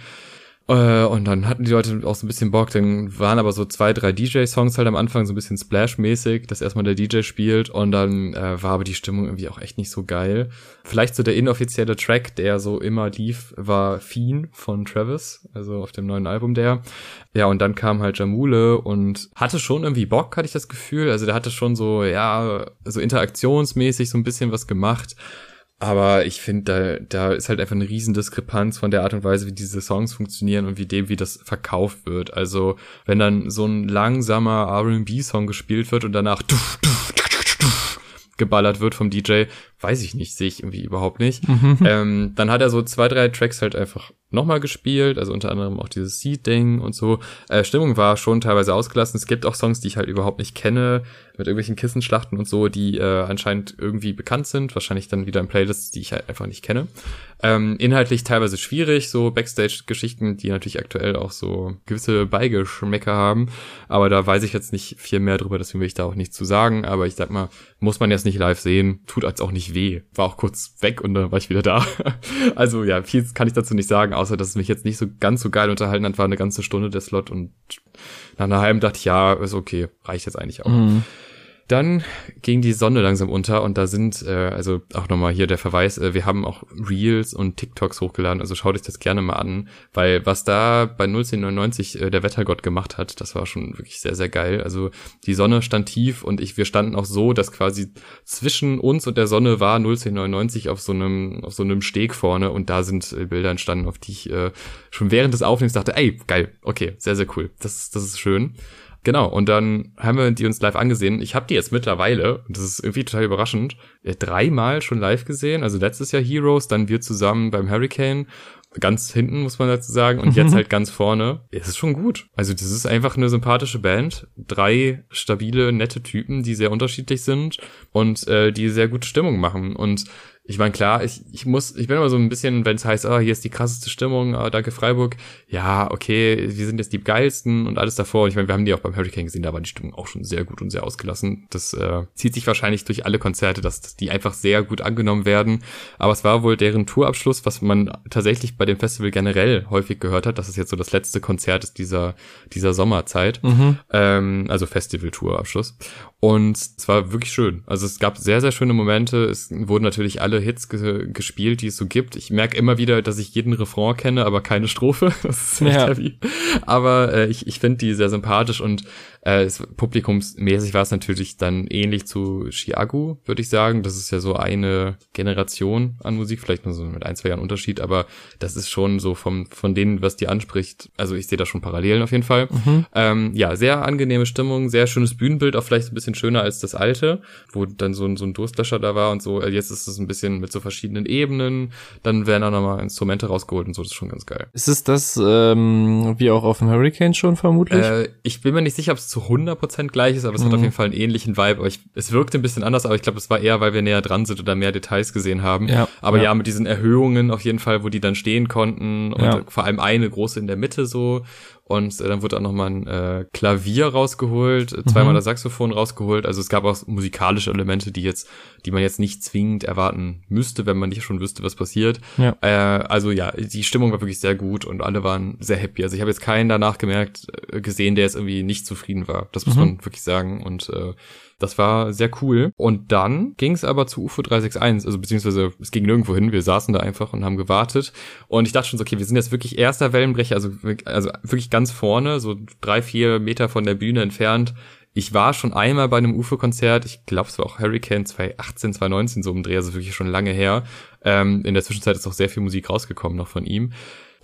äh, und dann hatten die Leute auch so ein bisschen Bock, dann waren aber so zwei, drei DJ-Songs halt am Anfang so ein bisschen Splash-mäßig, dass erstmal der DJ spielt und dann äh, war aber die Stimmung irgendwie auch echt nicht so geil. Vielleicht so der inoffizielle Track, der so immer lief, war Fiend von Travis, also auf dem neuen Album der. Ja, und dann kam halt Jamule und hatte schon irgendwie Bock, hatte ich das Gefühl. Also der hatte schon so, ja, so interaktionsmäßig so ein bisschen was gemacht. Aber ich finde, da, da ist halt einfach eine Riesendiskrepanz von der Art und Weise, wie diese Songs funktionieren und wie dem, wie das verkauft wird. Also, wenn dann so ein langsamer R&B-Song gespielt wird und danach geballert wird vom DJ, weiß ich nicht, sehe ich irgendwie überhaupt nicht. Mhm. *laughs* Ähm, dann hat er so zwei, drei Tracks halt einfach nochmal gespielt, also unter anderem auch dieses Seed-Ding und so. Äh, Stimmung war schon teilweise ausgelassen. Es gibt auch Songs, die ich halt überhaupt nicht kenne, mit irgendwelchen Kissenschlachten und so, die äh, anscheinend irgendwie bekannt sind. Wahrscheinlich dann wieder in Playlists, die ich halt einfach nicht kenne. Ähm, inhaltlich teilweise schwierig, so Backstage-Geschichten, die natürlich aktuell auch so gewisse Beigeschmäcker haben. Aber da weiß ich jetzt nicht viel mehr drüber, deswegen will ich da auch nichts zu sagen. Aber ich sag mal, muss man jetzt nicht live sehen, tut als auch nicht weh. War auch kurz weg und dann war ich wieder da. *laughs* also ja, viel kann ich dazu nicht sagen, außer dass es mich jetzt nicht so ganz so geil unterhalten hat, war eine ganze Stunde der Slot und nach einer halben dachte ich, ja, ist okay, reicht jetzt eigentlich auch. Mhm. Dann ging die Sonne langsam unter und da sind, äh, also auch nochmal hier der Verweis, äh, wir haben auch Reels und TikToks hochgeladen, also schaut euch das gerne mal an, weil was da bei 01099 äh, der Wettergott gemacht hat, das war schon wirklich sehr, sehr geil. Also die Sonne stand tief und ich, wir standen auch so, dass quasi zwischen uns und der Sonne war 01099 auf so einem, auf so einem Steg vorne und da sind äh, Bilder entstanden, auf die ich äh, schon während des Aufnehmens dachte, ey, geil, okay, sehr, sehr cool, das, das ist schön. Genau, und dann haben wir die uns live angesehen. Ich habe die jetzt mittlerweile, und das ist irgendwie total überraschend, äh, dreimal schon live gesehen. Also letztes Jahr Heroes, dann wir zusammen beim Hurricane, ganz hinten, muss man dazu sagen, und mhm. jetzt halt ganz vorne. Es ist schon gut. Also das ist einfach eine sympathische Band. Drei stabile, nette Typen, die sehr unterschiedlich sind und äh, die sehr gute Stimmung machen. Und ich meine, klar, ich, ich muss, ich bin immer so ein bisschen, wenn es heißt, ah, hier ist die krasseste Stimmung, ah, danke Freiburg. Ja, okay, wir sind jetzt die geilsten und alles davor. Und ich meine, wir haben die auch beim Hurricane gesehen, da war die Stimmung auch schon sehr gut und sehr ausgelassen. Das äh, zieht sich wahrscheinlich durch alle Konzerte, dass die einfach sehr gut angenommen werden. Aber es war wohl deren Tourabschluss, was man tatsächlich bei dem Festival generell häufig gehört hat, dass es jetzt so das letzte Konzert ist dieser, dieser Sommerzeit. Mhm. Ähm, also Festival-Tourabschluss. Und es war wirklich schön. Also es gab sehr, sehr schöne Momente. Es wurden natürlich alle Hits ge gespielt, die es so gibt. Ich merke immer wieder, dass ich jeden Refrain kenne, aber keine Strophe. *laughs* Das ist echt ja. heavy. Aber äh, ich, ich finde die sehr sympathisch und äh, publikumsmäßig war es natürlich dann ähnlich zu Chiago, würde ich sagen. Das ist ja so eine Generation an Musik, vielleicht nur so mit ein, zwei Jahren Unterschied, aber das ist schon so vom, von denen, was die anspricht. Also ich sehe da schon Parallelen auf jeden Fall. Mhm. Ähm, ja, sehr angenehme Stimmung, sehr schönes Bühnenbild, auch vielleicht ein bisschen schöner als das alte, wo dann so ein, so ein Durstlöscher da war und so. Äh, jetzt ist es ein bisschen mit so verschiedenen Ebenen. Dann werden auch nochmal Instrumente rausgeholt und so. Das ist schon ganz geil. Ist es das ähm, wie auch auf dem Hurricane schon vermutlich? Äh, ich bin mir nicht sicher, ob es zu 100% gleich ist, aber es mhm. hat auf mhm. jeden Fall einen ähnlichen Vibe. Aber ich, es wirkte ein bisschen anders, aber ich glaube, es war eher, weil wir näher dran sind oder mehr Details gesehen haben. Ja, aber ja. ja. mit diesen Erhöhungen auf jeden Fall, wo die dann stehen konnten und ja. vor allem eine große in der Mitte so und äh, dann wurde auch nochmal ein äh, Klavier rausgeholt, äh, zweimal mhm. das Saxophon rausgeholt. Also es gab auch musikalische Elemente, die jetzt, die man jetzt nicht zwingend erwarten müsste, wenn man nicht schon wüsste, was passiert. Ja. Äh, also ja, die Stimmung war wirklich sehr gut und alle waren sehr happy. Also ich habe jetzt keinen danach gemerkt, äh, gesehen, der jetzt irgendwie nicht zufrieden war. Das muss mhm. man wirklich sagen. Und äh, das war sehr cool. Und dann ging es aber zu UFO 361, also beziehungsweise es ging nirgendwo hin. Wir saßen da einfach und haben gewartet. Und ich dachte schon so, okay, wir sind jetzt wirklich erster Wellenbrecher, also, also wirklich ganz vorne, so drei, vier Meter von der Bühne entfernt. Ich war schon einmal bei einem UFO-Konzert, ich glaube, es war auch Hurricane 2018, 2019 so im Dreh, also wirklich schon lange her. Ähm, in der Zwischenzeit ist auch sehr viel Musik rausgekommen noch von ihm.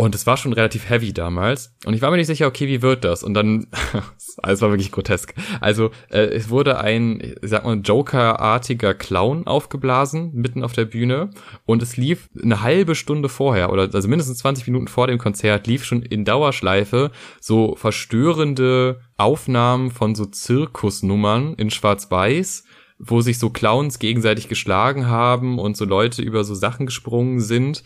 Und es war schon relativ heavy damals. Und ich war mir nicht sicher, okay, wie wird das? Und dann, *laughs* es war wirklich grotesk. Also, äh, es wurde ein, ich sag mal, Joker-artiger Clown aufgeblasen, mitten auf der Bühne. Und es lief eine halbe Stunde vorher, oder also mindestens 20 Minuten vor dem Konzert, lief schon in Dauerschleife so verstörende Aufnahmen von so Zirkusnummern in Schwarz-Weiß wo sich so Clowns gegenseitig geschlagen haben und so Leute über so Sachen gesprungen sind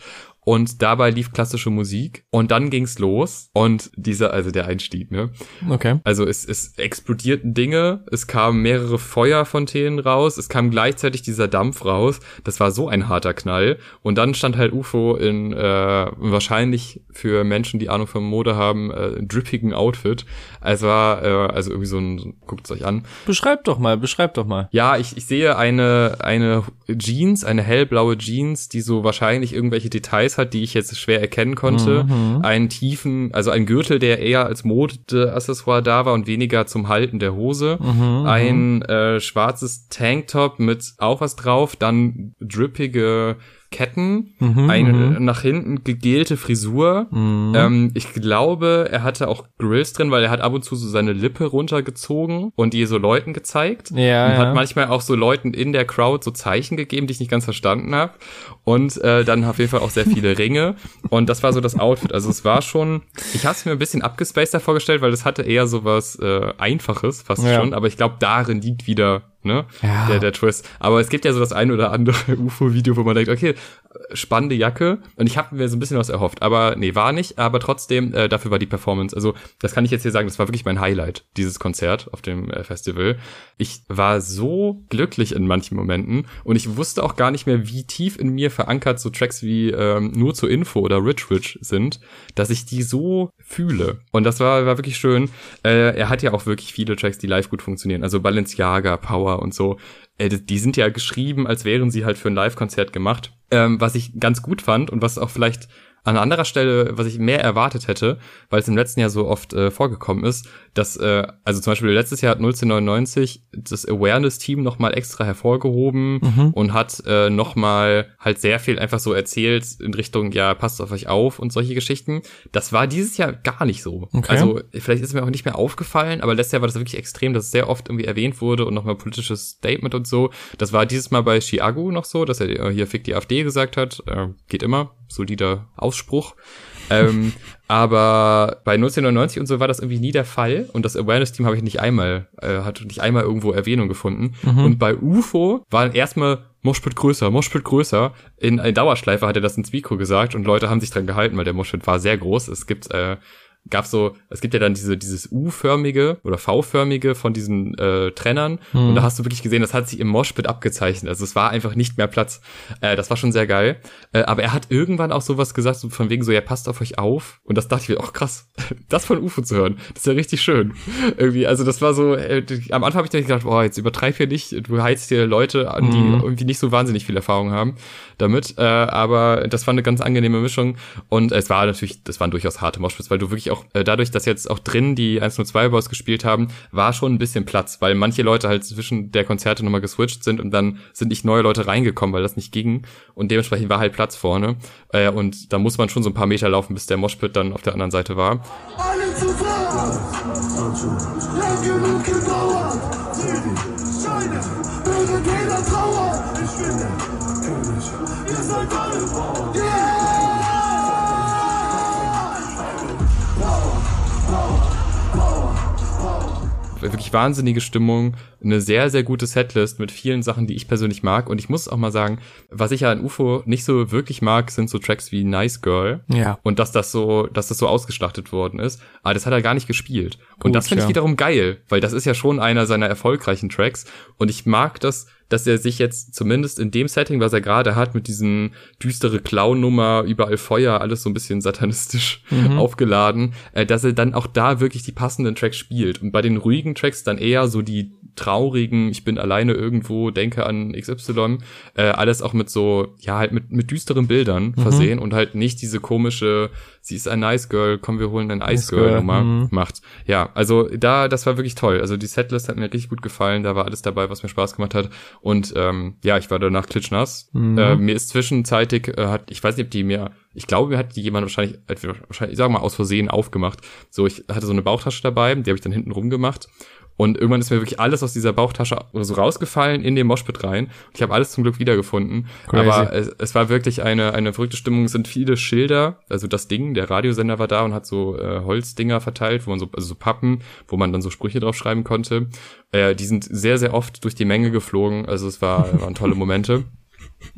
und dabei lief klassische Musik und dann ging's los und dieser, also der Einstieg, ne? Okay. Also es, es explodierten Dinge, es kamen mehrere Feuerfontänen raus, es kam gleichzeitig dieser Dampf raus. Das war so ein harter Knall. Und dann stand halt UFO in äh, wahrscheinlich für Menschen, die Ahnung von Mode haben, äh, drippigen Outfit. Also war äh, also irgendwie so ein, guckt's euch an. Beschreib doch mal, beschreib doch mal. Ja, ich, ich sehe eine eine Jeans, eine hellblaue Jeans, die so wahrscheinlich irgendwelche Details hat, die ich jetzt schwer erkennen konnte. Mhm. Einen tiefen, also ein Gürtel, der eher als Modeaccessoire da war und weniger zum Halten der Hose. Mhm. Ein äh, schwarzes Tanktop mit auch was drauf, dann drippige Ketten, mhm, eine mhm. nach hinten gegelte Frisur. Mhm. Ähm, ich glaube, er hatte auch Grills drin, weil er hat ab und zu so seine Lippe runtergezogen und die so Leuten gezeigt. Ja, und ja. hat manchmal auch so Leuten in der Crowd so Zeichen gegeben, die ich nicht ganz verstanden habe. Und äh, dann auf jeden Fall auch sehr viele *laughs* Ringe. Und das war so das Outfit. Also es war schon, ich habe es mir ein bisschen abgespaceder vorgestellt, weil es hatte eher so was äh, Einfaches fast ja. schon. Aber ich glaube, darin liegt wieder ne? Ja. Der, der Twist. Aber es gibt ja so das ein oder andere *laughs* UFO-Video, wo man denkt, okay, spannende Jacke und ich habe mir so ein bisschen was erhofft, aber nee, war nicht, aber trotzdem, äh, dafür war die Performance, also das kann ich jetzt hier sagen, das war wirklich mein Highlight, dieses Konzert auf dem äh, Festival. Ich war so glücklich in manchen Momenten und ich wusste auch gar nicht mehr, wie tief in mir verankert so Tracks wie ähm, Nur zur Info oder Rich Rich sind, dass ich die so fühle. Und das war, war wirklich schön. Äh, er hat ja auch wirklich viele Tracks, die live gut funktionieren. Also Balenciaga, Power und so. Äh, die sind ja geschrieben, als wären sie halt für ein Live-Konzert gemacht. Ähm, was ich ganz gut fand und was auch vielleicht an anderer Stelle, was ich mehr erwartet hätte, weil es im letzten Jahr so oft äh, vorgekommen ist, dass, äh, also zum Beispiel letztes Jahr hat 1999 das Awareness-Team nochmal extra hervorgehoben mhm. und hat äh, nochmal halt sehr viel einfach so erzählt in Richtung, ja, passt auf euch auf und solche Geschichten. Das war dieses Jahr gar nicht so. Okay. Also vielleicht ist es mir auch nicht mehr aufgefallen, aber letztes Jahr war das wirklich extrem, dass es sehr oft irgendwie erwähnt wurde und nochmal politisches Statement und so. Das war dieses Mal bei Chiago noch so, dass er äh, hier Fick die AfD gesagt hat. Äh, geht immer, solider Ausspruch. ähm, *laughs* aber bei 1999 und so war das irgendwie nie der Fall und das Awareness-Team habe ich nicht einmal, äh, hat nicht einmal irgendwo Erwähnung gefunden. Mhm. Und bei UFO waren erstmal Moshpit größer, Moshpit größer. In, in Dauerschleife hat er das ins Mikro gesagt und Leute haben sich dran gehalten, weil der Moshpit war sehr groß. Es gibt äh, gab so, es gibt ja dann diese dieses U-förmige oder V-förmige von diesen äh, Trennern mhm. und da hast du wirklich gesehen, das hat sich im Moshpit abgezeichnet. Also es war einfach nicht mehr Platz. Äh, das war schon sehr geil. Äh, aber er hat irgendwann auch sowas gesagt, so von wegen so, ja passt auf euch auf. Und das dachte ich mir, ach krass, *laughs* das von UFO zu hören, das ist ja richtig schön. *laughs* Irgendwie, also das war so, äh, am Anfang habe ich gedacht, boah, jetzt übertreib hier nicht, du heizt hier Leute an, die mhm. irgendwie nicht so wahnsinnig viel Erfahrung haben damit. Äh, aber das war eine ganz angenehme Mischung und es war natürlich, das waren durchaus harte Moshpits, weil du wirklich auch äh, dadurch, dass jetzt auch drin die 102 Boys gespielt haben, war schon ein bisschen Platz, weil manche Leute halt zwischen der Konzerte nochmal geswitcht sind und dann sind nicht neue Leute reingekommen, weil das nicht ging und dementsprechend war halt Platz vorne äh, und da muss man schon so ein paar Meter laufen, bis der Moshpit dann auf der anderen Seite war. Alle zusammen! Wirklich wahnsinnige Stimmung, eine sehr, sehr gute Setlist mit vielen Sachen, die ich persönlich mag. Und ich muss auch mal sagen, was ich ja an UFO nicht so wirklich mag, sind so Tracks wie Nice Girl. Ja. Und dass das so, dass das so ausgeschlachtet worden ist. Aber das hat er gar nicht gespielt. Gut, und das finde ja. ich wiederum geil, weil das ist ja schon einer seiner erfolgreichen Tracks. Und ich mag das, dass er sich jetzt zumindest in dem Setting, was er gerade hat, mit diesen düstere Clown-Nummer, überall Feuer, alles so ein bisschen satanistisch mhm. *laughs* aufgeladen, äh, dass er dann auch da wirklich die passenden Tracks spielt. Und bei den ruhigen Tracks dann eher so die traurigen, ich bin alleine irgendwo, denke an XY, äh, alles auch mit so, ja, halt mit, mit düsteren Bildern mhm. versehen und halt nicht diese komische, sie ist ein Nice Girl, komm, wir holen ein Ice Girl Nummer mhm. macht. Ja, also da, das war wirklich toll. Also die Setlist hat mir richtig gut gefallen, da war alles dabei, was mir Spaß gemacht hat. Und ähm, ja, ich war danach klitschnass. Mhm. Äh, mir ist zwischenzeitig, äh, hat, ich weiß nicht, ob die mir ich glaube, mir hat die jemand wahrscheinlich, wahrscheinlich, ich sag mal, aus Versehen aufgemacht. So, ich hatte so eine Bauchtasche dabei, die habe ich dann hinten rumgemacht und irgendwann ist mir wirklich alles aus dieser Bauchtasche oder so rausgefallen in den Moshpit rein. Und ich habe alles zum Glück wiedergefunden. Crazy. Aber es, es, war wirklich eine, eine verrückte Stimmung. Es sind viele Schilder. Also das Ding, der Radiosender war da und hat so äh, Holzdinger verteilt, wo man so, also so Pappen, wo man dann so Sprüche drauf schreiben konnte. Äh, die sind sehr, sehr oft durch die Menge geflogen. Also es war, waren tolle Momente.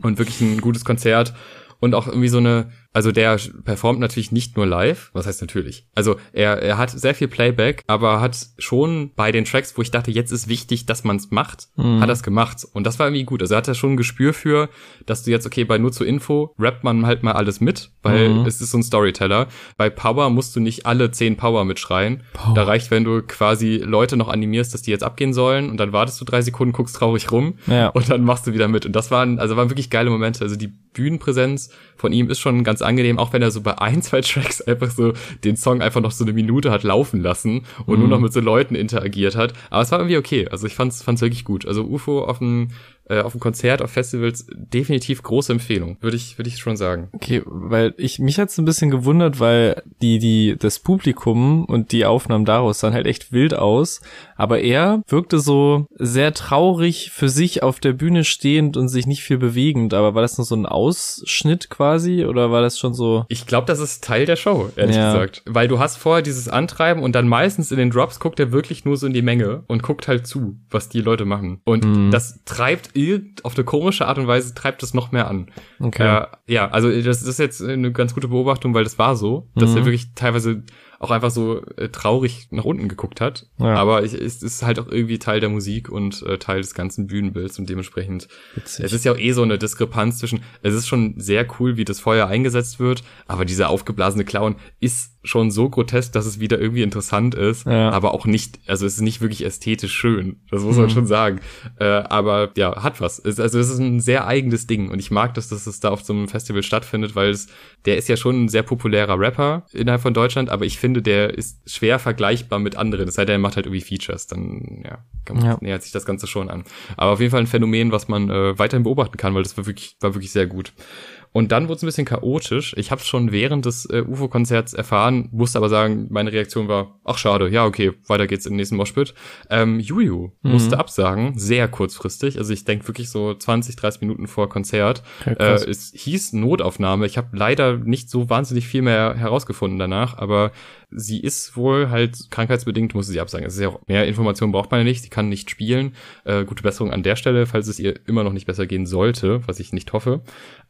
Und wirklich ein gutes Konzert. Und auch irgendwie so eine, also der performt natürlich nicht nur live, was heißt natürlich. Also er, er hat sehr viel Playback, aber hat schon bei den Tracks, wo ich dachte, jetzt ist wichtig, dass man es macht, mhm. hat er es gemacht. Und das war irgendwie gut. Also er hatte schon ein Gespür für, dass du jetzt, okay, bei nur zur Info rappt man halt mal alles mit, weil mhm. es ist so ein Storyteller. Bei Power musst du nicht alle zehn Power mitschreien. Power. Da reicht, wenn du quasi Leute noch animierst, dass die jetzt abgehen sollen und dann wartest du drei Sekunden, guckst traurig rum ja. und dann machst du wieder mit. Und das waren, also waren wirklich geile Momente. Also die Bühnenpräsenz von ihm ist schon ganz angenehm, auch wenn er so bei ein, zwei Tracks einfach so den Song einfach noch so eine Minute hat laufen lassen und mhm. nur noch mit so Leuten interagiert hat. Aber es war irgendwie okay. Also ich fand's, fand's wirklich gut. Also UFO auf dem äh, auf dem Konzert, auf Festivals definitiv große Empfehlung, würde ich, würde ich schon sagen. Okay, weil ich mich hat's ein bisschen gewundert, weil die die das Publikum und die Aufnahmen daraus sahen halt echt wild aus, aber er wirkte so sehr traurig für sich auf der Bühne stehend und sich nicht viel bewegend. Aber war das nur so ein Ausschnitt quasi oder war das schon so? Ich glaube, das ist Teil der Show, ehrlich ja. gesagt, weil du hast vorher dieses Antreiben und dann meistens in den Drops guckt er wirklich nur so in die Menge und guckt halt zu, was die Leute machen und mhm. das treibt irgend, auf eine komische Art und Weise treibt es noch mehr an. Okay. Äh, ja, also das ist jetzt eine ganz gute Beobachtung, weil das war so, dass Mhm. er wirklich teilweise auch einfach so äh, traurig nach unten geguckt hat. Ja. Aber ich, es ist halt auch irgendwie Teil der Musik und äh, Teil des ganzen Bühnenbilds und dementsprechend Witzig. es ist ja auch eh so eine Diskrepanz zwischen, es ist schon sehr cool, wie das Feuer eingesetzt wird, aber dieser aufgeblasene Clown ist schon so grotesk, dass es wieder irgendwie interessant ist, Ja. aber auch nicht, also es ist nicht wirklich ästhetisch schön, das muss man Mhm. schon sagen. Äh, aber ja, hat was. Es, also es ist ein sehr eigenes Ding und ich mag das, dass es da auf so einem Festival stattfindet, weil es, der ist ja schon ein sehr populärer Rapper innerhalb von Deutschland, aber ich finde, der ist schwer vergleichbar mit anderen, es sei denn, er macht halt irgendwie Features, dann ja, kann man, Ja. nähert sich das Ganze schon an. Aber auf jeden Fall ein Phänomen, was man äh, weiterhin beobachten kann, weil das war wirklich, war wirklich sehr gut. Und dann wurde es ein bisschen chaotisch. Ich habe schon während des äh, UFO-Konzerts erfahren, musste aber sagen, meine Reaktion war, ach schade, ja okay, weiter geht's im nächsten Moshpit. Ähm, Juju Mhm. musste absagen, sehr kurzfristig. Also ich denke wirklich so 20, 30 Minuten vor Konzert. Okay, äh, es hieß Notaufnahme. Ich habe leider nicht so wahnsinnig viel mehr herausgefunden danach, aber sie ist wohl halt krankheitsbedingt, musste sie absagen. Es ist ja auch mehr Informationen braucht man ja nicht. Sie kann nicht spielen. Äh, gute Besserung an der Stelle, falls es ihr immer noch nicht besser gehen sollte, was ich nicht hoffe.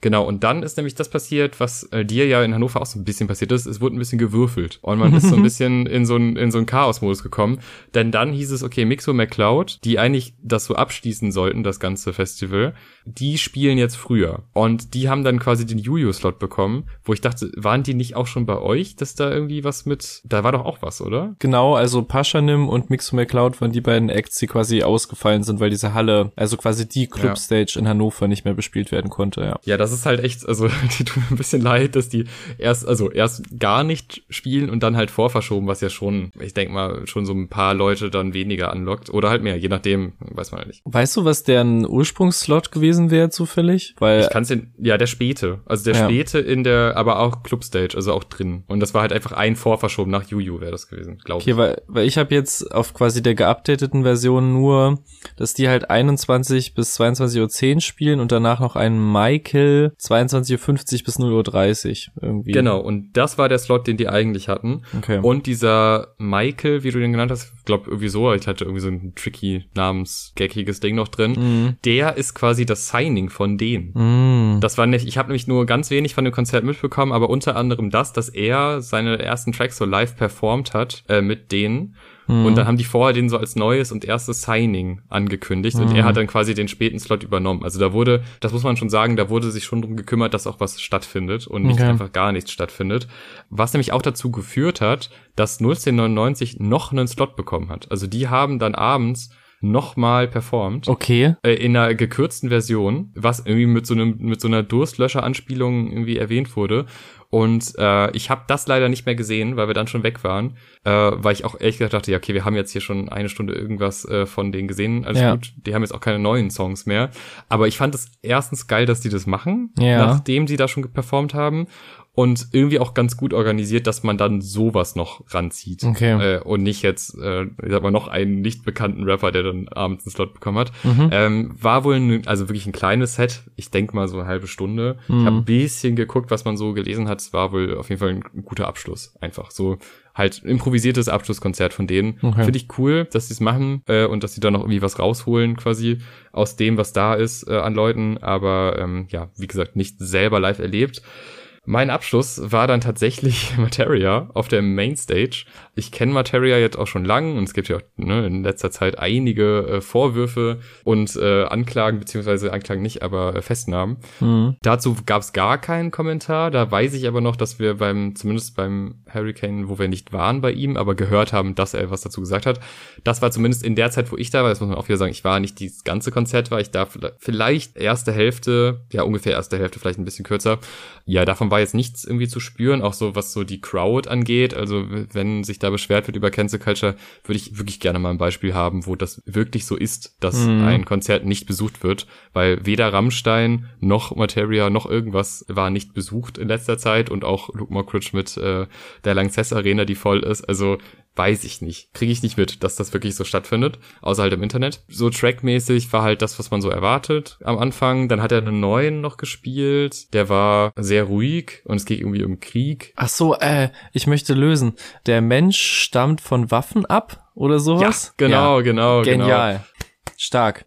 Genau, und dann ist nämlich das passiert, was äh, dir ja in Hannover auch so ein bisschen passiert ist. Es wurde ein bisschen gewürfelt und man ist so ein *laughs* bisschen in so einen in so einen Chaos-Modus gekommen. Denn dann hieß es, okay, Mixo McCloud, die eigentlich das so abschließen sollten, das ganze Festival, die spielen jetzt früher. Und die haben dann quasi den Juju-Slot bekommen, wo ich dachte, waren die nicht auch schon bei euch, dass da irgendwie was mit, da war doch auch was, oder? Genau, also Paschanim und Mixo McCloud waren die beiden Acts, die quasi ausgefallen sind, weil diese Halle, also quasi die Clubstage in Hannover nicht mehr bespielt werden konnte, ja. Ja, das ist halt echt, also *laughs* die tun mir ein bisschen leid, dass die erst, also erst gar nicht spielen und dann halt vorverschoben, was ja schon, ich denke mal, schon so ein paar Leute dann weniger anlockt. Oder halt mehr, je nachdem, weiß man ja nicht. Weißt du, was deren Ursprungsslot gewesen wäre zufällig? Weil Ich kann's den, ja, der späte. Also der Ja. späte in der, aber auch Clubstage, also auch drin. Und das war halt einfach ein Vorverschoben nach Juju wäre das gewesen, glaube Okay, ich. weil, weil ich habe jetzt auf quasi der geupdateten Version nur, dass die halt 21 bis 22.10 Uhr spielen und danach noch einen Michael 22.50 bis 0.30 Uhr irgendwie. Genau, und das war der Slot, den die eigentlich hatten. Okay. Und dieser Michael, wie du den genannt hast, glaub irgendwie so, ich hatte irgendwie so ein tricky namens gaggiges Ding noch drin. Mhm. Der ist quasi das Signing von denen. Mm. Das war nicht, ich habe nämlich nur ganz wenig von dem Konzert mitbekommen, aber unter anderem das, dass er seine ersten Tracks so live performt hat äh, mit denen. Mhm. Und dann haben die vorher den so als neues und erstes Signing angekündigt und Mhm. er hat dann quasi den späten Slot übernommen. Also da wurde, das muss man schon sagen, da wurde sich schon drum gekümmert, dass auch was stattfindet und nicht Okay. einfach gar nichts stattfindet. Was nämlich auch dazu geführt hat, dass 01099 noch einen Slot bekommen hat. Also die haben dann abends nochmal performt Okay. äh, in einer gekürzten Version, was irgendwie mit so einem mit so einer Durstlöscher-Anspielung irgendwie erwähnt wurde. Und äh, ich habe das leider nicht mehr gesehen, weil wir dann schon weg waren, äh, weil ich auch ehrlich gesagt dachte, ja, okay, wir haben jetzt hier schon eine Stunde irgendwas äh, von denen gesehen, alles Ja. gut. Die haben jetzt auch keine neuen Songs mehr. Aber ich fand es erstens geil, dass die das machen, Ja. nachdem sie da schon performt haben. Und irgendwie auch ganz gut organisiert, dass man dann sowas noch ranzieht. Okay. Äh, und nicht jetzt, äh, ich sag mal, noch einen nicht bekannten Rapper, der dann abends einen Slot bekommen hat. Mhm. Ähm, war wohl, ein, also wirklich ein kleines Set. Ich denk mal so eine halbe Stunde. Mhm. Ich habe ein bisschen geguckt, was man so gelesen hat. Es war wohl auf jeden Fall ein, guter Abschluss. Einfach so halt improvisiertes Abschlusskonzert von denen. Okay. Finde ich cool, dass sie es machen äh, und dass sie da noch irgendwie was rausholen quasi aus dem, was da ist äh, an Leuten. Aber ähm, ja, wie gesagt, nicht selber live erlebt. Mein Abschluss war dann tatsächlich *laughs* Materia auf der Mainstage. Ich kenne Materia jetzt auch schon lang und es gibt ja auch ne, in letzter Zeit einige äh, Vorwürfe und äh, Anklagen, beziehungsweise Anklagen nicht, aber äh, Festnahmen. Mhm. Dazu gab es gar keinen Kommentar. Da weiß ich aber noch, dass wir beim, zumindest beim Hurricane, wo wir nicht waren bei ihm, aber gehört haben, dass er was dazu gesagt hat. Das war zumindest in der Zeit, wo ich da war. Das muss man auch wieder sagen. Ich war nicht dieses ganze Konzert, war ich da vielleicht erste Hälfte, ja ungefähr erste Hälfte, vielleicht ein bisschen kürzer. Ja, davon war jetzt nichts irgendwie zu spüren, auch so was so die Crowd angeht. Also wenn sich da beschwert wird über Cancel Culture, würde ich wirklich gerne mal ein Beispiel haben, wo das wirklich so ist, dass Mhm. ein Konzert nicht besucht wird, weil weder Rammstein noch Materia noch irgendwas war nicht besucht in letzter Zeit und auch Luke Mockridge mit äh, der Lanxess Arena, die voll ist. Also weiß ich nicht. Kriege ich nicht mit, dass das wirklich so stattfindet, außer halt im Internet. So trackmäßig war halt das, was man so erwartet am Anfang. Dann hat er einen neuen noch gespielt. Der war sehr ruhig und es ging irgendwie um Krieg. Ach so, äh, ich möchte lösen. Der Mensch stammt von Waffen ab oder sowas? genau, genau, genau. Genial. Stark.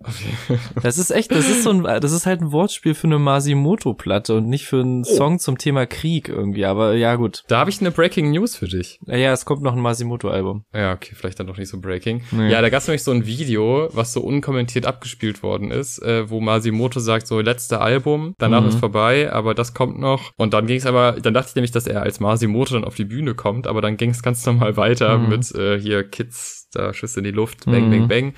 Das ist echt, das ist so ein, das ist halt ein Wortspiel für eine Masimoto-Platte und nicht für einen oh. Song zum Thema Krieg irgendwie, aber ja gut. Da habe ich eine Breaking News für dich. Ja, ja, es kommt noch ein Masimoto-Album. Ja, okay, vielleicht dann doch nicht so Breaking. Nee. Ja, da gab es nämlich so ein Video, was so unkommentiert abgespielt worden ist, äh, wo Masimoto sagt, so letzte Album, danach mhm. ist vorbei, aber das kommt noch. Und dann ging es aber, dann dachte ich nämlich, dass er als Masimoto dann auf die Bühne kommt, aber dann ging es ganz normal weiter mhm. mit äh, hier Kids, da Schüsse in die Luft, bang, mhm. bang, bang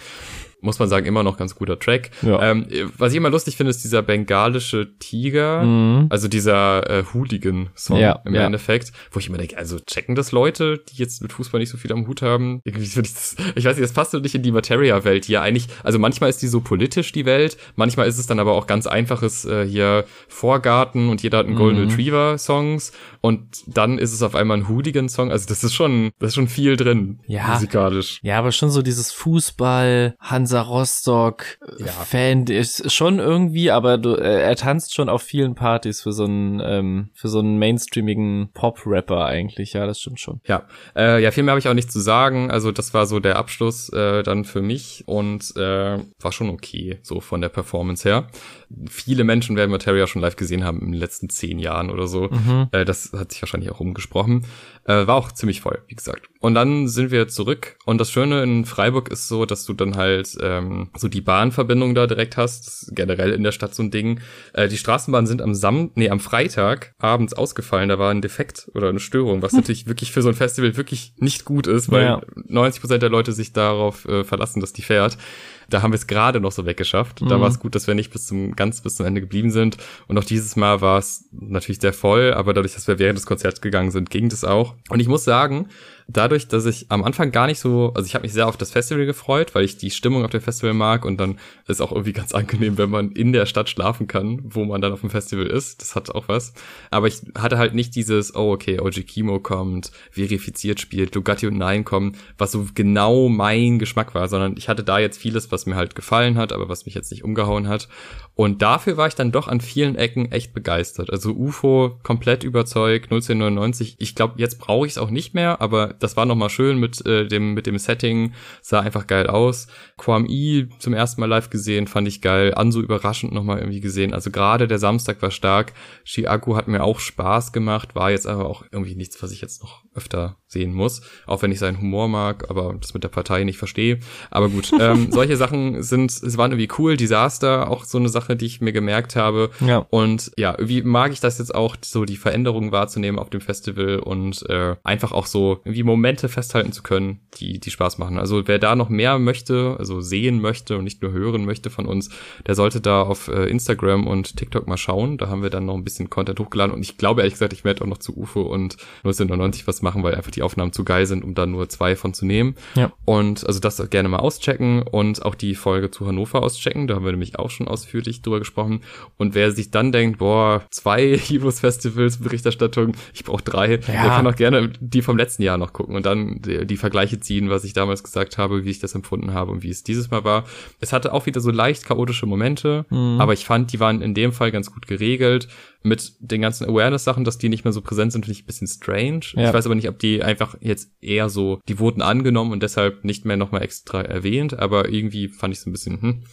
muss man sagen, immer noch ganz guter Track. Ja. Ähm, was ich immer lustig finde, ist dieser bengalische Tiger, mhm. also dieser äh, Hooligan-Song ja, im ja. Endeffekt, wo ich immer denke, also checken das Leute, die jetzt mit Fußball nicht so viel am Hut haben? Irgendwie finde ich das, ich weiß nicht, das passt so nicht in die Materia-Welt, ja eigentlich, also manchmal ist die so politisch, die Welt, manchmal ist es dann aber auch ganz einfaches äh, hier Vorgarten und jeder hat einen Golden mhm. Retriever-Songs und dann ist es auf einmal ein Hooligan-Song, also das ist schon, das ist schon viel drin, ja. musikalisch. Ja, aber schon so dieses Fußball, Hansa Rostock ja. Fan ist schon irgendwie, aber du, äh, er tanzt schon auf vielen Partys für so einen ähm, für so einen mainstreamigen Pop Rapper eigentlich. Ja, das stimmt schon. Ja, äh, ja, viel mehr habe ich auch nicht zu sagen. Also das war so der Abschluss äh, dann für mich und äh, war schon okay so von der Performance her viele Menschen werden Materia schon live gesehen haben in den letzten zehn Jahren oder so. Mhm. Äh, das hat sich wahrscheinlich auch rumgesprochen. Äh, war auch ziemlich voll, wie gesagt. Und dann sind wir zurück. Und das Schöne in Freiburg ist so, dass du dann halt ähm, so die Bahnverbindung da direkt hast. generell in der Stadt so ein Ding. Äh, die Straßenbahnen sind am Sam nee, am Freitag abends ausgefallen. Da war ein Defekt oder eine Störung, was hm. natürlich wirklich für so ein Festival wirklich nicht gut ist, weil ja. 90 Prozent der Leute sich darauf äh, verlassen, dass die fährt. Da haben wir es gerade noch so weggeschafft. Mhm. Da war es gut, dass wir nicht bis zum ganz bis zum Ende geblieben sind. Und auch dieses Mal war es natürlich sehr voll, aber dadurch, dass wir während des Konzerts gegangen sind, ging das auch. Und ich muss sagen, dadurch, dass ich am Anfang gar nicht so, also ich habe mich sehr auf das Festival gefreut, weil ich die Stimmung auf dem Festival mag und dann ist auch irgendwie ganz angenehm, wenn man in der Stadt schlafen kann, wo man dann auf dem Festival ist. Das hat auch was. Aber ich hatte halt nicht dieses, oh okay, OG Kimo kommt, verifiziert spielt, Lugatti und Nein kommen, was so genau mein Geschmack war, sondern ich hatte da jetzt vieles, was mir halt gefallen hat, aber was mich jetzt nicht umgehauen hat. Und dafür war ich dann doch an vielen Ecken echt begeistert. Also UFO komplett überzeugt, 1999. Ich glaube, jetzt brauche ich es auch nicht mehr, aber das war nochmal schön mit äh, dem mit dem Setting, sah einfach geil aus. Quam I zum ersten Mal live gesehen, fand ich geil. Anso überraschend nochmal irgendwie gesehen. Also gerade der Samstag war stark. Chiago hat mir auch Spaß gemacht, war jetzt aber auch irgendwie nichts, was ich jetzt noch öfter sehen muss. Auch wenn ich seinen Humor mag, aber das mit der Partei nicht verstehe. Aber gut, *laughs* ähm, solche Sachen sind, es waren irgendwie cool. Desaster, auch so eine Sache, die ich mir gemerkt habe. Ja. Und ja, irgendwie mag ich das jetzt auch, so die Veränderungen wahrzunehmen auf dem Festival und äh, einfach auch so irgendwie Momente festhalten zu können, die, die Spaß machen. Also wer da noch mehr möchte, also sehen möchte und nicht nur hören möchte von uns, der sollte da auf äh, Instagram und TikTok mal schauen. Da haben wir dann noch ein bisschen Content hochgeladen und ich glaube ehrlich gesagt, ich werde auch noch zu UFO und 1999 was machen, weil einfach die Aufnahmen zu geil sind, um da nur zwei von zu nehmen. Ja. Und also das gerne mal auschecken und auch die Folge zu Hannover auschecken. Da haben wir nämlich auch schon ausführlich drüber gesprochen. Und wer sich dann denkt, boah, zwei *laughs* Heroes Festivals Berichterstattung, ich brauche drei, ja. der kann auch gerne die vom letzten Jahr noch gucken und dann die, die Vergleiche ziehen, was ich damals gesagt habe, wie ich das empfunden habe und wie es dieses Mal war. Es hatte auch wieder so leicht chaotische Momente, mhm. aber ich fand, die waren in dem Fall ganz gut geregelt mit den ganzen Awareness-Sachen, dass die nicht mehr so präsent sind, finde ich ein bisschen strange. Ja. Ich weiß aber nicht, ob die einfach jetzt eher so, die wurden angenommen und deshalb nicht mehr nochmal extra erwähnt, aber irgendwie fand ich es ein bisschen, hm.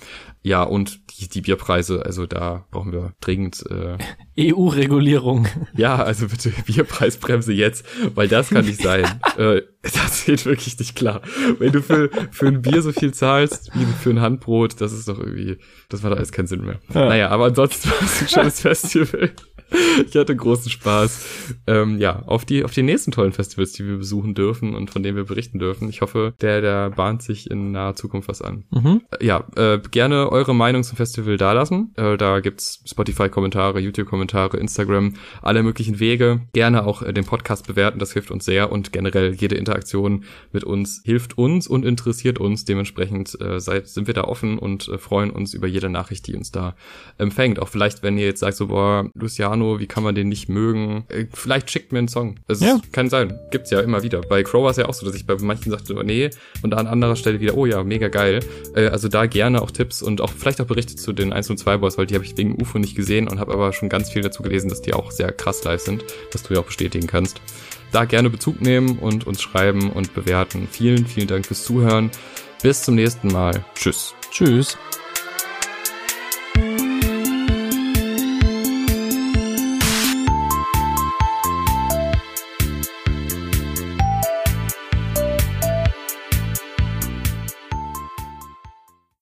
Ja, und die, die Bierpreise, also da brauchen wir dringend äh, *laughs* EU-Regulierung. Ja, also bitte Bierpreisbremse jetzt, weil das kann nicht sein. *laughs* äh, das geht wirklich nicht klar. Wenn du für, für ein Bier so viel zahlst wie für ein Handbrot, das ist doch irgendwie, das macht alles keinen Sinn mehr. Ja. Naja, aber ansonsten war es ein schönes *laughs* Festival. *laughs* ich hatte großen Spaß. Ähm, ja, auf die, auf die nächsten tollen Festivals, die wir besuchen dürfen und von denen wir berichten dürfen. Ich hoffe, der, der bahnt sich in naher Zukunft was an. Mhm. Äh, ja, äh, gerne eure Meinung zum Festival dalassen. Äh, da gibt's Spotify-Kommentare, YouTube-Kommentare, Instagram, alle möglichen Wege. Gerne auch äh, den Podcast bewerten, das hilft uns sehr und generell jede Interaktion mit uns hilft uns und interessiert uns. Dementsprechend äh, seid, sind wir da offen und äh, freuen uns über jede Nachricht, die uns da empfängt. Auch vielleicht, wenn ihr jetzt sagt so, boah, Luciano, Piano, wie kann man den nicht mögen? Äh, vielleicht schickt mir einen Song. Es ja. kann sein. Gibt's ja immer wieder. Bei Crow war es ja auch so, dass ich bei manchen sagte, oh, nee, und an anderer Stelle wieder, oh ja, mega geil. Äh, also da gerne auch Tipps und auch vielleicht auch Berichte zu den 1 und 2 Boys, weil die habe ich wegen UFO nicht gesehen und habe aber schon ganz viel dazu gelesen, dass die auch sehr krass live sind, was du ja auch bestätigen kannst. Da gerne Bezug nehmen und uns schreiben und bewerten. Vielen, vielen Dank fürs Zuhören. Bis zum nächsten Mal. Tschüss. Tschüss.